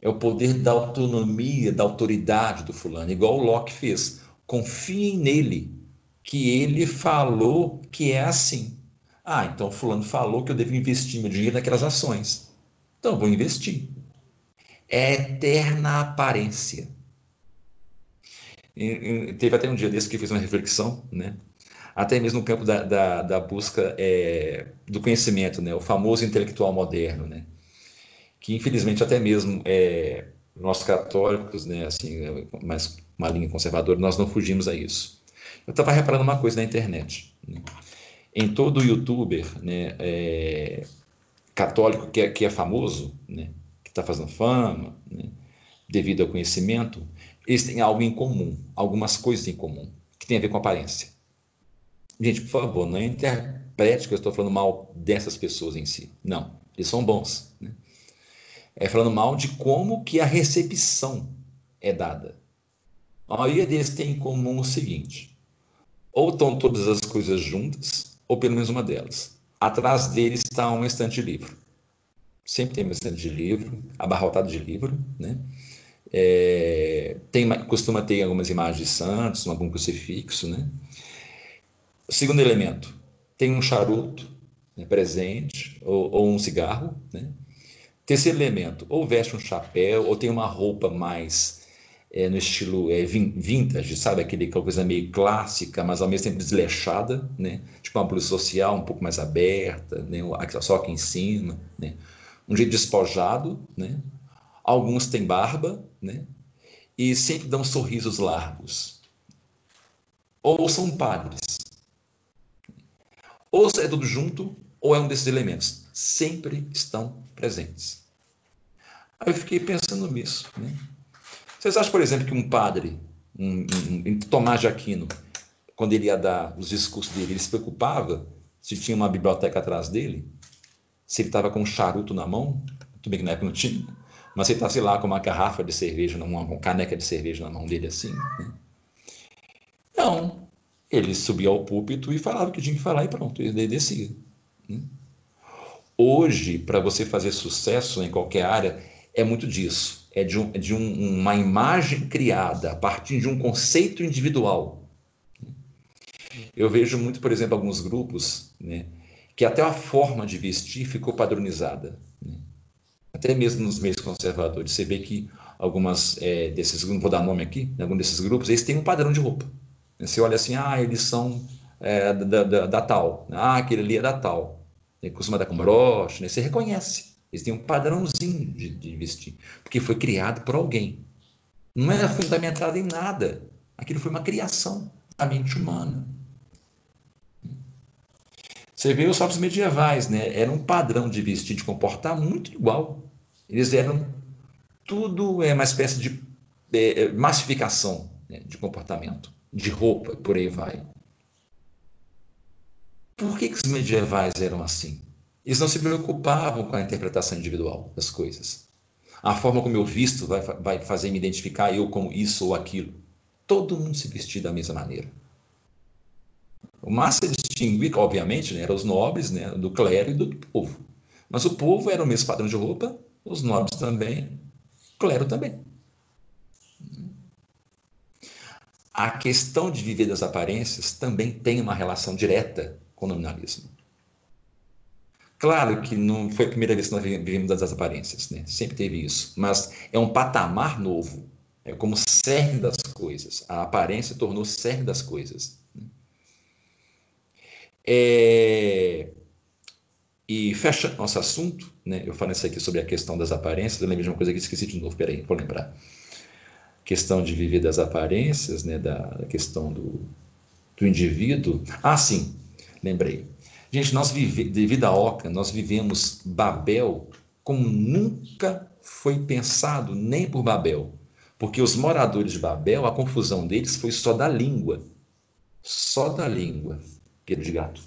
Speaker 1: É o poder da autonomia, da autoridade do fulano, igual o Locke fez. Confiem nele, que ele falou que é assim. Ah, então fulano falou que eu devo investir meu dinheiro naquelas ações. Então vou investir. É eterna aparência. E, e, teve até um dia desse que fiz uma reflexão, né? Até mesmo no campo da, da, da busca é, do conhecimento, né? O famoso intelectual moderno, né? Que infelizmente até mesmo é, nós católicos, né? Assim, mais uma linha conservadora, nós não fugimos a isso. Eu estava reparando uma coisa na internet. Né? em todo youtuber né, é, católico que é, que é famoso, né, que está fazendo fama, né, devido ao conhecimento, eles têm algo em comum, algumas coisas em comum, que tem a ver com aparência. Gente, por favor, não interprete que eu estou falando mal dessas pessoas em si. Não, eles são bons. Né? É falando mal de como que a recepção é dada. A maioria deles tem em comum o seguinte: ou estão todas as coisas juntas, ou pelo menos uma delas. Atrás dele está um estante de livro. Sempre tem um estante de livro, abarrotado de livro, né? É, tem, costuma ter algumas imagens de santos, algum crucifixo, né? Segundo elemento, tem um charuto né, presente, ou, ou, um cigarro, né? Terceiro elemento, ou veste um chapéu, ou tem uma roupa mais é, no estilo é, vintage, sabe? Aquele, aquela coisa meio clássica, mas ao mesmo tempo desleixada, né? Tipo uma blusa social um pouco mais aberta, né? só aqui em cima, né? Um jeito despojado, né? Alguns têm barba, né? E sempre dão sorrisos largos. Ou são padres. Ou é tudo junto, ou é um desses elementos. Sempre estão presentes. Aí eu fiquei pensando nisso, né? Vocês acham, por exemplo, que um padre, um, um, um, Tomás de Aquino, quando ele ia dar os discursos dele, ele se preocupava se tinha uma biblioteca atrás dele? Se ele estava com um charuto na mão? Tudo bem que na época não tinha. Mas se ele estava, sei lá, com uma garrafa de cerveja, uma caneca de cerveja na mão dele assim? Né? Não. Ele subia ao púlpito e falava o que tinha que falar e pronto, ele descia. Né? Hoje, para você fazer sucesso em qualquer área, é muito disso é de, um, de um, uma imagem criada a partir de um conceito individual. Eu vejo muito, por exemplo, alguns grupos né, que até a forma de vestir ficou padronizada. Né? Até mesmo nos meios conservadores. Você vê que algumas é, desses grupos, vou dar nome aqui, né, alguns desses grupos, eles têm um padrão de roupa. Você olha assim, ah, eles são é, da, da, da, tal, ah, aquele ali é da tal. Ele costuma dar com broche, né? você reconhece. Eles têm um padrãozinho de, de vestir, porque foi criado por alguém. Não era fundamentado em nada. Aquilo foi uma criação da mente humana. Você vê os sábios medievais, né? Era um padrão de vestir, de comportar muito igual. Eles eram tudo é uma espécie de é, massificação né? de comportamento, de roupa, por aí vai. Por que, que os medievais eram assim? Eles não se preocupavam com a interpretação individual das coisas. A forma como eu visto vai, vai fazer me identificar eu como isso ou aquilo. Todo mundo se vestia da mesma maneira. O se distinguir, obviamente, né, eram os nobres, né, do clero e do povo. Mas o povo era o mesmo padrão de roupa, os nobres também, o clero também. A questão de viver das aparências também tem uma relação direta com o nominalismo. Claro que não foi a primeira vez que nós vivemos das aparências, né? sempre teve isso, mas é um patamar novo, é como cerne das coisas. A aparência tornou cerne das coisas. Né? É... E fecha nosso assunto, né? eu falei isso aqui sobre a questão das aparências, eu lembrei de uma coisa que esqueci de novo, peraí, vou lembrar. Questão de viver das aparências, né? da, questão do, do indivíduo. Ah, sim, lembrei Gente, nós vive, devido à Oca, nós vivemos Babel como nunca foi pensado nem por Babel, porque os moradores de Babel, a confusão deles foi só da língua. Só da língua, aquele de gato.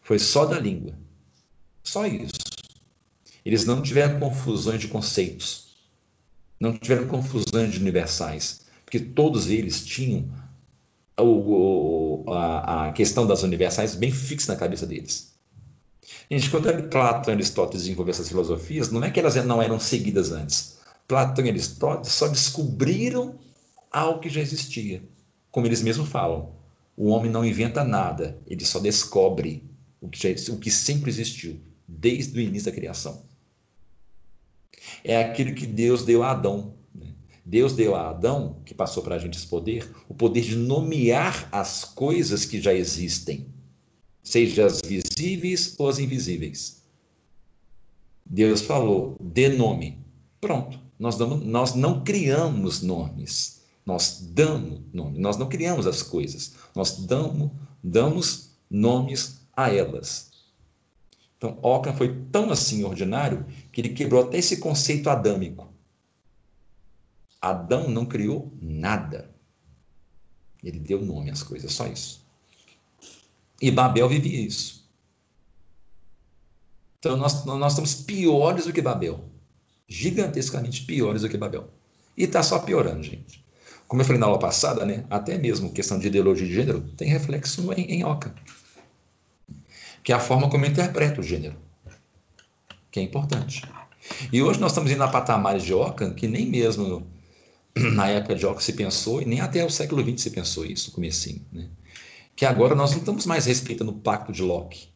Speaker 1: Foi só da língua. Só isso. Eles não tiveram confusões de conceitos. Não tiveram confusões de universais. Porque todos eles tinham o, a, a questão das universais bem fixa na cabeça deles. Gente, quando Platão e Aristóteles desenvolveram essas filosofias, não é que elas não eram seguidas antes. Platão e Aristóteles só descobriram algo que já existia. Como eles mesmos falam, o homem não inventa nada, ele só descobre o que, já, o que sempre existiu, desde o início da criação. É aquilo que Deus deu a Adão. Né? Deus deu a Adão, que passou para a gente esse poder, o poder de nomear as coisas que já existem, seja as visíveis ou as invisíveis. Deus falou, dê nome. Pronto. Nós, damos, nós não criamos nomes. Nós damos nome. Nós não criamos as coisas. Nós damos, damos nomes a elas. Então, Ockham foi tão assim ordinário que ele quebrou até esse conceito adâmico. Adão não criou nada. Ele deu nome às coisas, só isso. E Babel vivia isso. Então nós, nós estamos piores do que Babel. Gigantescamente piores do que Babel. E está só piorando, gente. Como eu falei na aula passada, né, até mesmo questão de ideologia de gênero tem reflexo em, em Oca. Que é a forma como eu interpreto o gênero. Que é importante. E hoje nós estamos indo a patamares de Ockham que nem mesmo na época de Ockham se pensou, e nem até o século XX se pensou isso, comecinho, né? Que agora nós não estamos mais respeitando o pacto de Locke,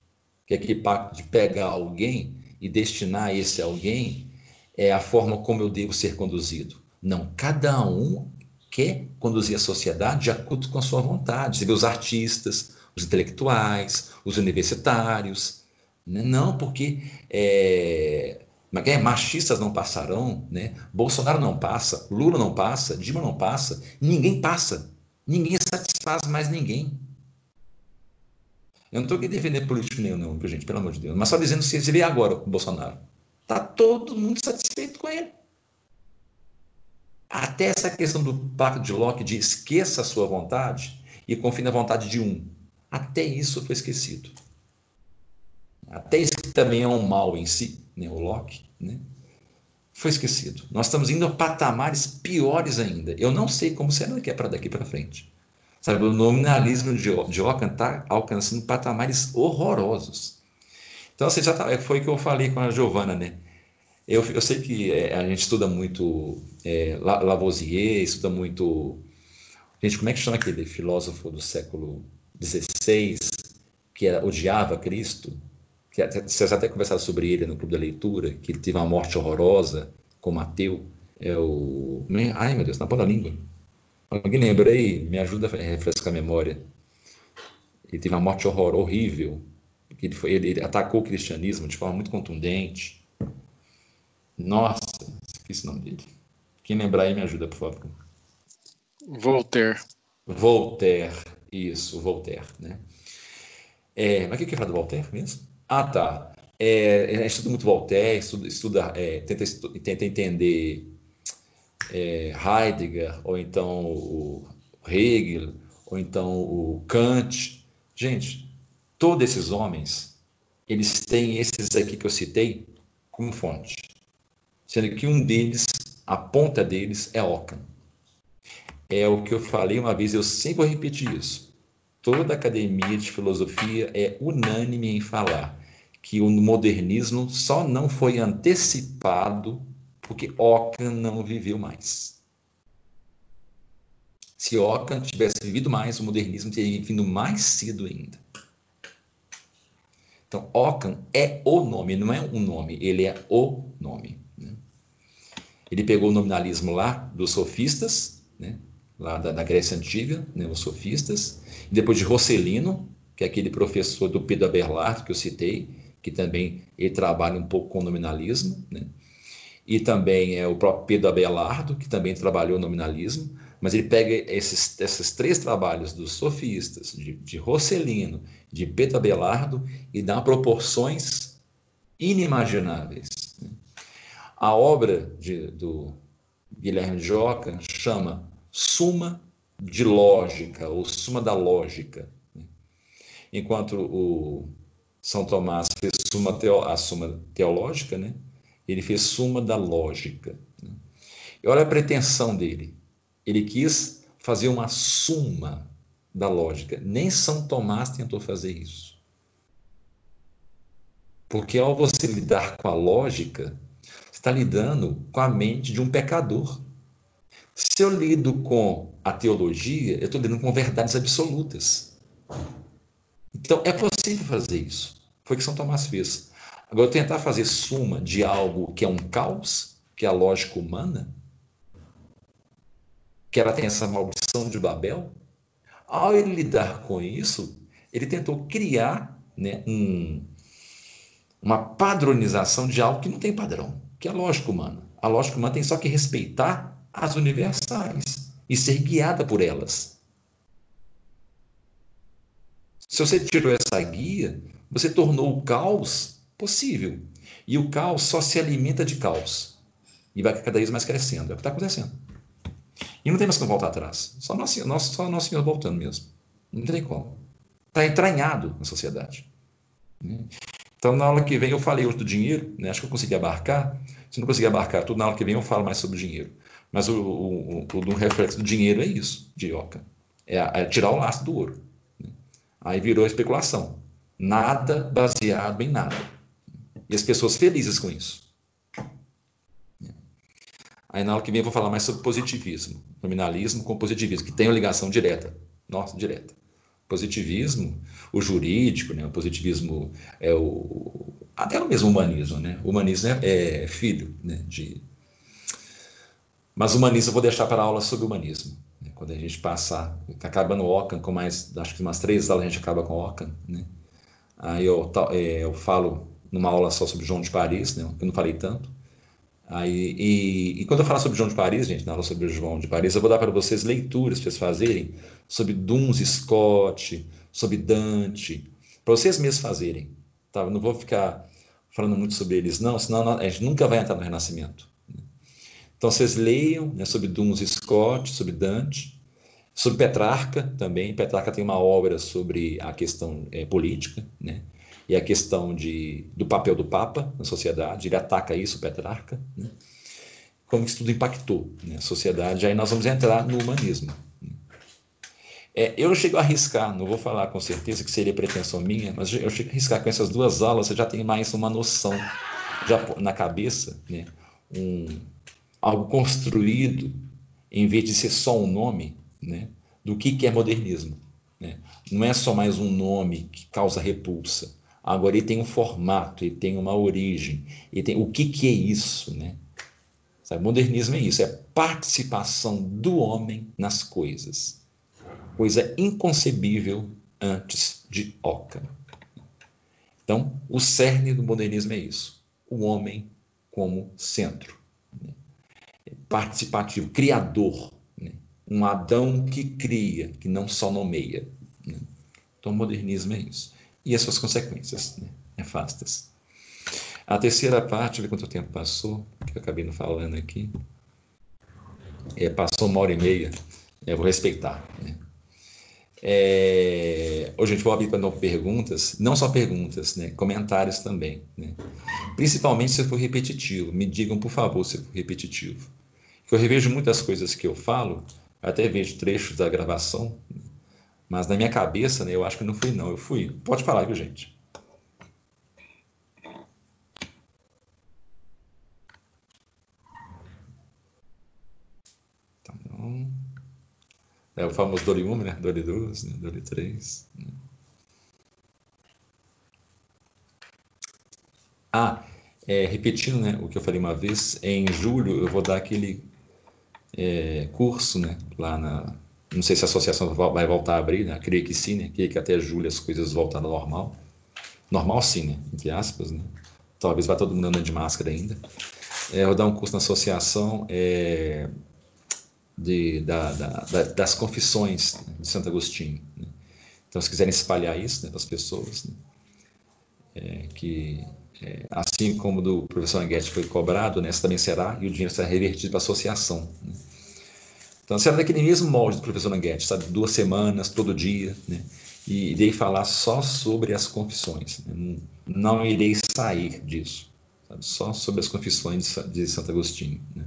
Speaker 1: que é aquele pacto de pegar alguém e destinar esse alguém é a forma como eu devo ser conduzido. Não, cada um quer conduzir a sociedade de acordo com a sua vontade. Você vê os artistas, os intelectuais, os universitários. Né? Não, porque é, é, machistas não passarão, né? Bolsonaro não passa, Lula não passa, Dilma não passa, ninguém passa. Ninguém satisfaz mais ninguém. Eu não estou aqui defendendo político nenhum, não, gente, pelo amor de Deus. Mas só dizendo se você vê agora o Bolsonaro. Está todo mundo satisfeito com ele. Até essa questão do pacto de Locke de esqueça a sua vontade e confie na vontade de um. Até isso foi esquecido. Até isso que também é um mal em si né, o Locke, né, foi esquecido. Nós estamos indo a patamares piores ainda. Eu não sei como será que é para daqui para frente. Sabe, o nominalismo de, de Ockham está alcançando patamares horrorosos. Então, você já tá, foi o que eu falei com a Giovana, né? Eu, eu sei que é, a gente estuda muito é, Lavoisier, estuda muito. Gente, como é que chama aquele filósofo do século XVI que era, odiava Cristo? que vocês até conversaram sobre ele no clube da leitura, que ele teve uma morte horrorosa como ateu. É o. Ai, meu Deus, na ponta da língua. Alguém lembra aí? Me ajuda a refrescar a memória. Ele teve uma morte horror, horrível. Ele, foi, ele, ele atacou o cristianismo de forma muito contundente. Nossa, esqueci o nome dele. Quem lembrar aí me ajuda, por favor.
Speaker 2: Voltaire.
Speaker 1: Voltaire, isso, Voltaire, né? É, mas o que que fala do Voltaire mesmo? Ah, tá. É, estuda muito Voltaire, estuda, estuda é, tenta, tenta entender é, Heidegger, ou então o Hegel, ou então o Kant. Gente, todos esses homens, eles têm esses aqui que eu citei como fonte. Sendo que um deles, a ponta deles, é Ockham. É o que eu falei uma vez, eu sempre vou repetir isso. Toda academia de filosofia é unânime em falar que o modernismo só não foi antecipado porque Ockham não viveu mais. Se Ockham tivesse vivido mais, o modernismo teria vindo mais cedo ainda. Então, Ockham é o nome, não é um nome, ele é o nome. Né? Ele pegou o nominalismo lá dos sofistas, né? Lá da, da, Grécia Antiga, né? os sofistas, e depois de Rosselino, que é aquele professor do Pedro Abelardo que eu citei, que também ele trabalha um pouco com nominalismo, né? e também é o próprio Pedro Abelardo, que também trabalhou nominalismo, mas ele pega esses, esses três trabalhos dos sofistas, de, de Rosselino, de Pedro Abelardo, e dá proporções inimagináveis. Né? A obra de, do Guilherme de Oca chama Suma de Lógica, ou Suma da Lógica. Né? Enquanto o São Tomás fez suma teo, a Suma Teológica, né? ele fez Suma da Lógica. Né? E olha a pretensão dele. Ele quis fazer uma suma da lógica. Nem São Tomás tentou fazer isso. Porque ao você lidar com a lógica, você está lidando com a mente de um pecador. Se eu lido com a teologia, eu estou lidando com verdades absolutas. Então é possível fazer isso. Foi o que São Tomás fez. Agora, tentar fazer suma de algo que é um caos, que é a lógica humana, que ela tem essa maldição de Babel, ao ele lidar com isso, ele tentou criar né, um, uma padronização de algo que não tem padrão, que é a lógica humana. A lógica humana tem só que respeitar as universais e ser guiada por elas. Se você tirou essa guia, você tornou o caos possível. E o caos só se alimenta de caos. E vai cada vez mais crescendo. É o que está acontecendo. E não tem mais como voltar atrás. Só nós, nós, só nós senhor voltando mesmo. Não tem como. Está entranhado na sociedade. Então, na aula que vem, eu falei hoje do dinheiro, né? acho que eu consegui abarcar. Se não conseguir abarcar tudo, na aula que vem eu falo mais sobre o dinheiro. Mas o, o, o, o reflexo do dinheiro é isso, de Ioca. É, é, tirar o laço do ouro. Né? Aí virou especulação. Nada baseado em nada. E as pessoas felizes com isso. Aí na aula que vem eu vou falar mais sobre positivismo, nominalismo com positivismo, que tem uma ligação direta, nossa, direta. Positivismo, o jurídico, né, o positivismo é o até o mesmo humanismo, né? O humanismo é, é filho, né, de mas humanismo eu vou deixar para a aula sobre humanismo. Né? Quando a gente passar, tá acabando o Ockham, com mais, acho que umas três aulas a gente acaba com Ockham, né? Aí eu, é, eu falo numa aula só sobre João de Paris, né? Eu não falei tanto. Aí, e, e, quando eu falar sobre João de Paris, gente, na aula sobre João de Paris, eu vou dar para vocês leituras para vocês fazerem sobre Duns Scott, sobre Dante, para vocês mesmos fazerem. Tá? Eu não vou ficar falando muito sobre eles, não, senão a gente nunca vai entrar no Renascimento. Então vocês leiam né, sobre Duns Scott, sobre Dante, sobre Petrarca também. Petrarca tem uma obra sobre a questão é, política, né? e a questão de, do papel do Papa na sociedade, ele ataca isso, Petrarca, né? como isso tudo impactou né, a sociedade, aí nós vamos entrar no humanismo. Né? É, eu chego a arriscar, não vou falar com certeza que seria pretensão minha, mas eu chego a arriscar com essas duas aulas, você já tem mais uma noção já na cabeça, né, um, algo construído, em vez de ser só um nome, né, do que, que é modernismo. Né? Não é só mais um nome que causa repulsa, Agora ele tem um formato, ele tem uma origem, ele tem o que, que é isso, né? Sabe, modernismo é isso, é participação do homem nas coisas, coisa inconcebível antes de Ockham. Então, o cerne do modernismo é isso, o homem como centro? Participativo, criador, né? um Adão que cria, que não só nomeia. Né? Então, o modernismo é isso e as suas consequências né, nefastas. A terceira parte, ver quanto tempo passou, que eu acabei não falando aqui. É, passou uma hora e meia, eu vou respeitar. Né? É, hoje a gente vai abrir para perguntas, não só perguntas, né, comentários também. Né? Principalmente se for repetitivo. Me digam, por favor, se for repetitivo. Eu revejo muitas coisas que eu falo, até vejo trechos da gravação, mas na minha cabeça, né, eu acho que não fui, não. Eu fui. Pode falar, viu, gente? Bom. É o famoso Dori 1, né? Dori 2, né? Dori 3. Né? Ah, é, repetindo né, o que eu falei uma vez, em julho eu vou dar aquele é, curso né, lá na, não sei se a associação vai voltar a abrir, né? Creio que sim, né? Creio que até julho as coisas voltam ao normal. Normal sim, né? Entre aspas, né? Talvez vá todo mundo andando de máscara ainda. É, vou dar um curso na associação é, de, da, da, da, das confissões de Santo Agostinho. Né? Então, se quiserem espalhar isso né, para as pessoas, né? é, que é, assim como do professor Anguete foi cobrado, né, também será, e o dinheiro será revertido para a associação. Né? Então, será daquele mesmo molde do professor Anguete, sabe? Duas semanas, todo dia, né? E irei falar só sobre as confissões. Né? Não irei sair disso. Sabe? Só sobre as confissões de Santo Agostinho. Né?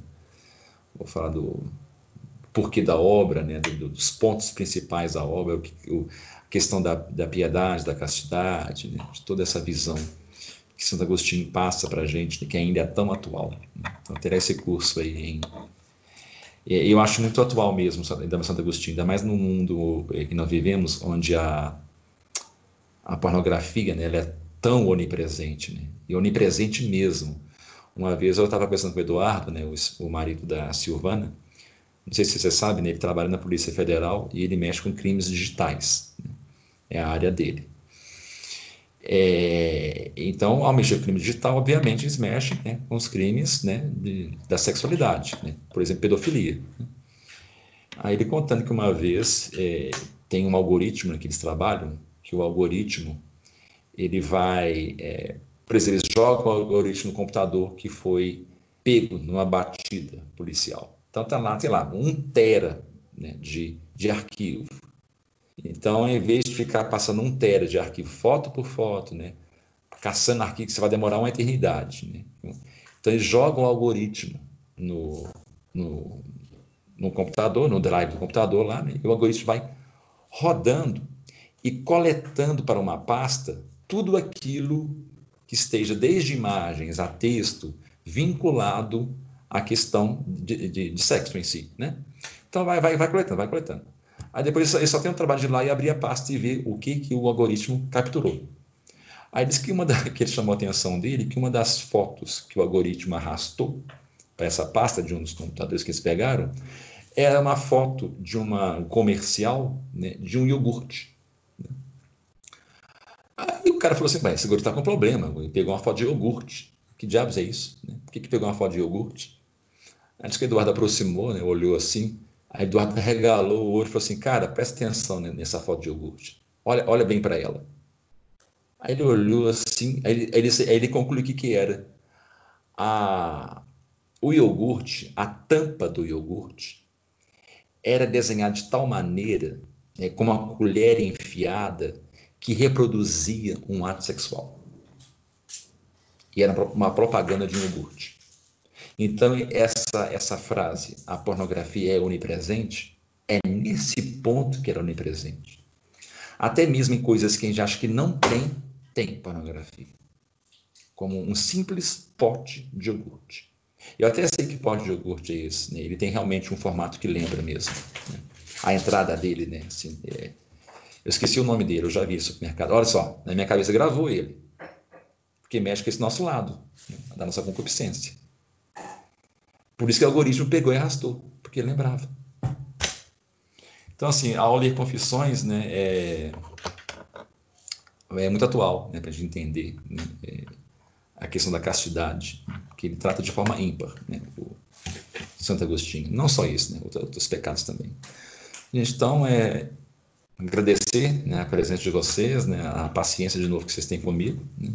Speaker 1: Vou falar do porquê da obra, né? dos pontos principais da obra, a questão da, da piedade, da castidade, né? de toda essa visão que Santo Agostinho passa para a gente, que ainda é tão atual. Então, terá esse curso aí em eu acho muito atual mesmo da Santo Agostinho, ainda mais no mundo que nós vivemos, onde a, a pornografia né, ela é tão onipresente, né, e onipresente mesmo. Uma vez eu estava conversando com o Eduardo, né, o, o, marido da Silvana, não sei se você sabe, né, ele trabalha na Polícia Federal e ele mexe com crimes digitais, né, é a área dele. É, então, ao mexer com crime digital, obviamente, eles mexem né, com os crimes né, de, da sexualidade, né? por exemplo, pedofilia. Né. Aí ele contando que uma vez é, tem um algoritmo que eles trabalham, que o algoritmo ele vai, é, por exemplo, eles jogam o algoritmo no computador que foi pego numa batida policial. Então tá lá, sei lá, um tera né, de, de arquivo. Então, em vez de ficar passando um tera de arquivo foto por foto, né, caçando arquivo, você vai demorar uma eternidade. Né? Então, eles jogam o algoritmo no, no, no computador, no drive do computador lá, né? e o algoritmo vai rodando e coletando para uma pasta tudo aquilo que esteja, desde imagens a texto, vinculado à questão de, de, de sexo em si. Né? Então, vai, vai, vai coletando, vai coletando. Aí depois ele só tem o trabalho de ir lá e abrir a pasta e ver o que, que o algoritmo capturou. Aí diz que uma da, que ele chamou a atenção dele que uma das fotos que o algoritmo arrastou para essa pasta de um dos computadores que eles pegaram era uma foto de uma comercial né, de um iogurte. Aí o cara falou assim: esse iogurte está com problema. Ele pegou uma foto de iogurte. Que diabos é isso? Né? Por que, que pegou uma foto de iogurte? Disse que Eduardo aproximou, né, olhou assim. Aí Eduardo regalou o olho e falou assim: Cara, presta atenção nessa foto de iogurte. Olha, olha bem para ela. Aí ele olhou assim, aí ele, ele, aí ele concluiu o que, que era. A, o iogurte, a tampa do iogurte, era desenhada de tal maneira, né, com uma colher enfiada, que reproduzia um ato sexual. E era uma propaganda de iogurte. Então, essa, essa frase, a pornografia é onipresente, é nesse ponto que era onipresente. Até mesmo em coisas que a gente acha que não tem, tem pornografia. Como um simples pote de iogurte. Eu até sei que pote de iogurte é esse, né? ele tem realmente um formato que lembra mesmo. Né? A entrada dele, né? Assim, é... Eu esqueci o nome dele, eu já vi isso no supermercado. Olha só, na minha cabeça gravou ele. Porque mexe com esse nosso lado, né? da nossa concupiscência. Por isso que o algoritmo pegou e arrastou, porque ele lembrava. Então, assim, ao ler Confissões, né, é, é muito atual, né, para a gente entender né, é, a questão da castidade, que ele trata de forma ímpar, né, o Santo Agostinho. Não só isso, né, outros pecados também. Então, é agradecer né, a presença de vocês, né, a paciência de novo que vocês têm comigo. Né,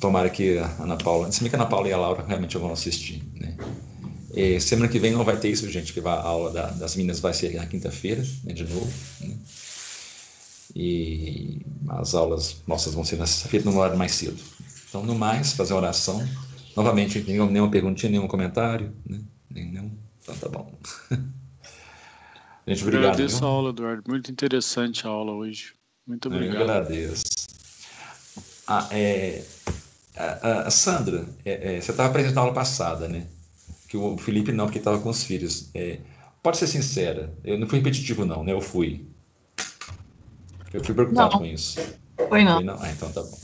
Speaker 1: Tomara que a Ana Paula, se bem que a Ana Paula e a Laura realmente vão assistir, né? E semana que vem não vai ter isso, gente, que a aula da, das meninas vai ser na quinta-feira, né, de novo. Né? E as aulas nossas vão ser na sexta-feira, num horário mais cedo. Então, no mais, fazer oração. Novamente, nenhuma, nenhuma perguntinha, nenhum comentário, né? Nenhum. Então, tá bom.
Speaker 2: gente, obrigado. Agradeço viu? a aula, Eduardo. Muito interessante a aula hoje. Muito obrigado.
Speaker 1: Eu agradeço. Ah, é, a, a Sandra, é, é, você estava apresentando a aula passada, né? Que o Felipe não, porque estava com os filhos. É, pode ser sincera, eu não fui repetitivo não, né? Eu fui. Eu fui preocupado não. com isso.
Speaker 3: Foi não. Foi não?
Speaker 1: Ah, então tá bom.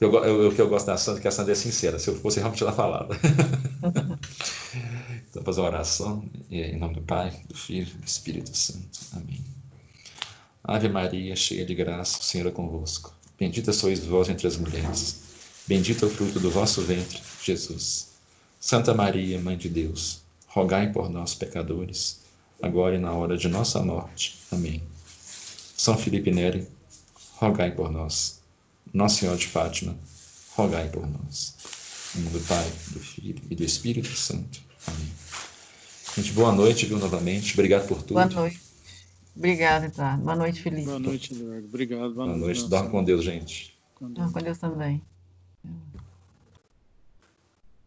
Speaker 1: O que eu gosto da Sandra é que a Sandra é sincera. Se eu fosse, realmente ela falava. então, fazer uma oração. Em nome do Pai, do Filho e do Espírito Santo. Amém. Ave Maria, cheia de graça, o Senhor é convosco. Bendita sois vós entre as mulheres. Bendito é o fruto do vosso ventre, Jesus. Santa Maria, Mãe de Deus, rogai por nós, pecadores, agora e na hora de nossa morte. Amém. São Felipe Neri, rogai por nós. Nossa Senhora de Fátima, rogai por nós. Em nome do Pai, do Filho e do Espírito Santo. Amém. Gente, boa noite, viu, novamente. Obrigado por tudo.
Speaker 3: Boa noite. Obrigada, Eduardo. Boa noite, Felipe.
Speaker 2: Boa noite, Eduardo. Obrigado.
Speaker 1: Boa, boa noite. noite. Dorme com Deus, gente.
Speaker 3: Dorme com Deus também.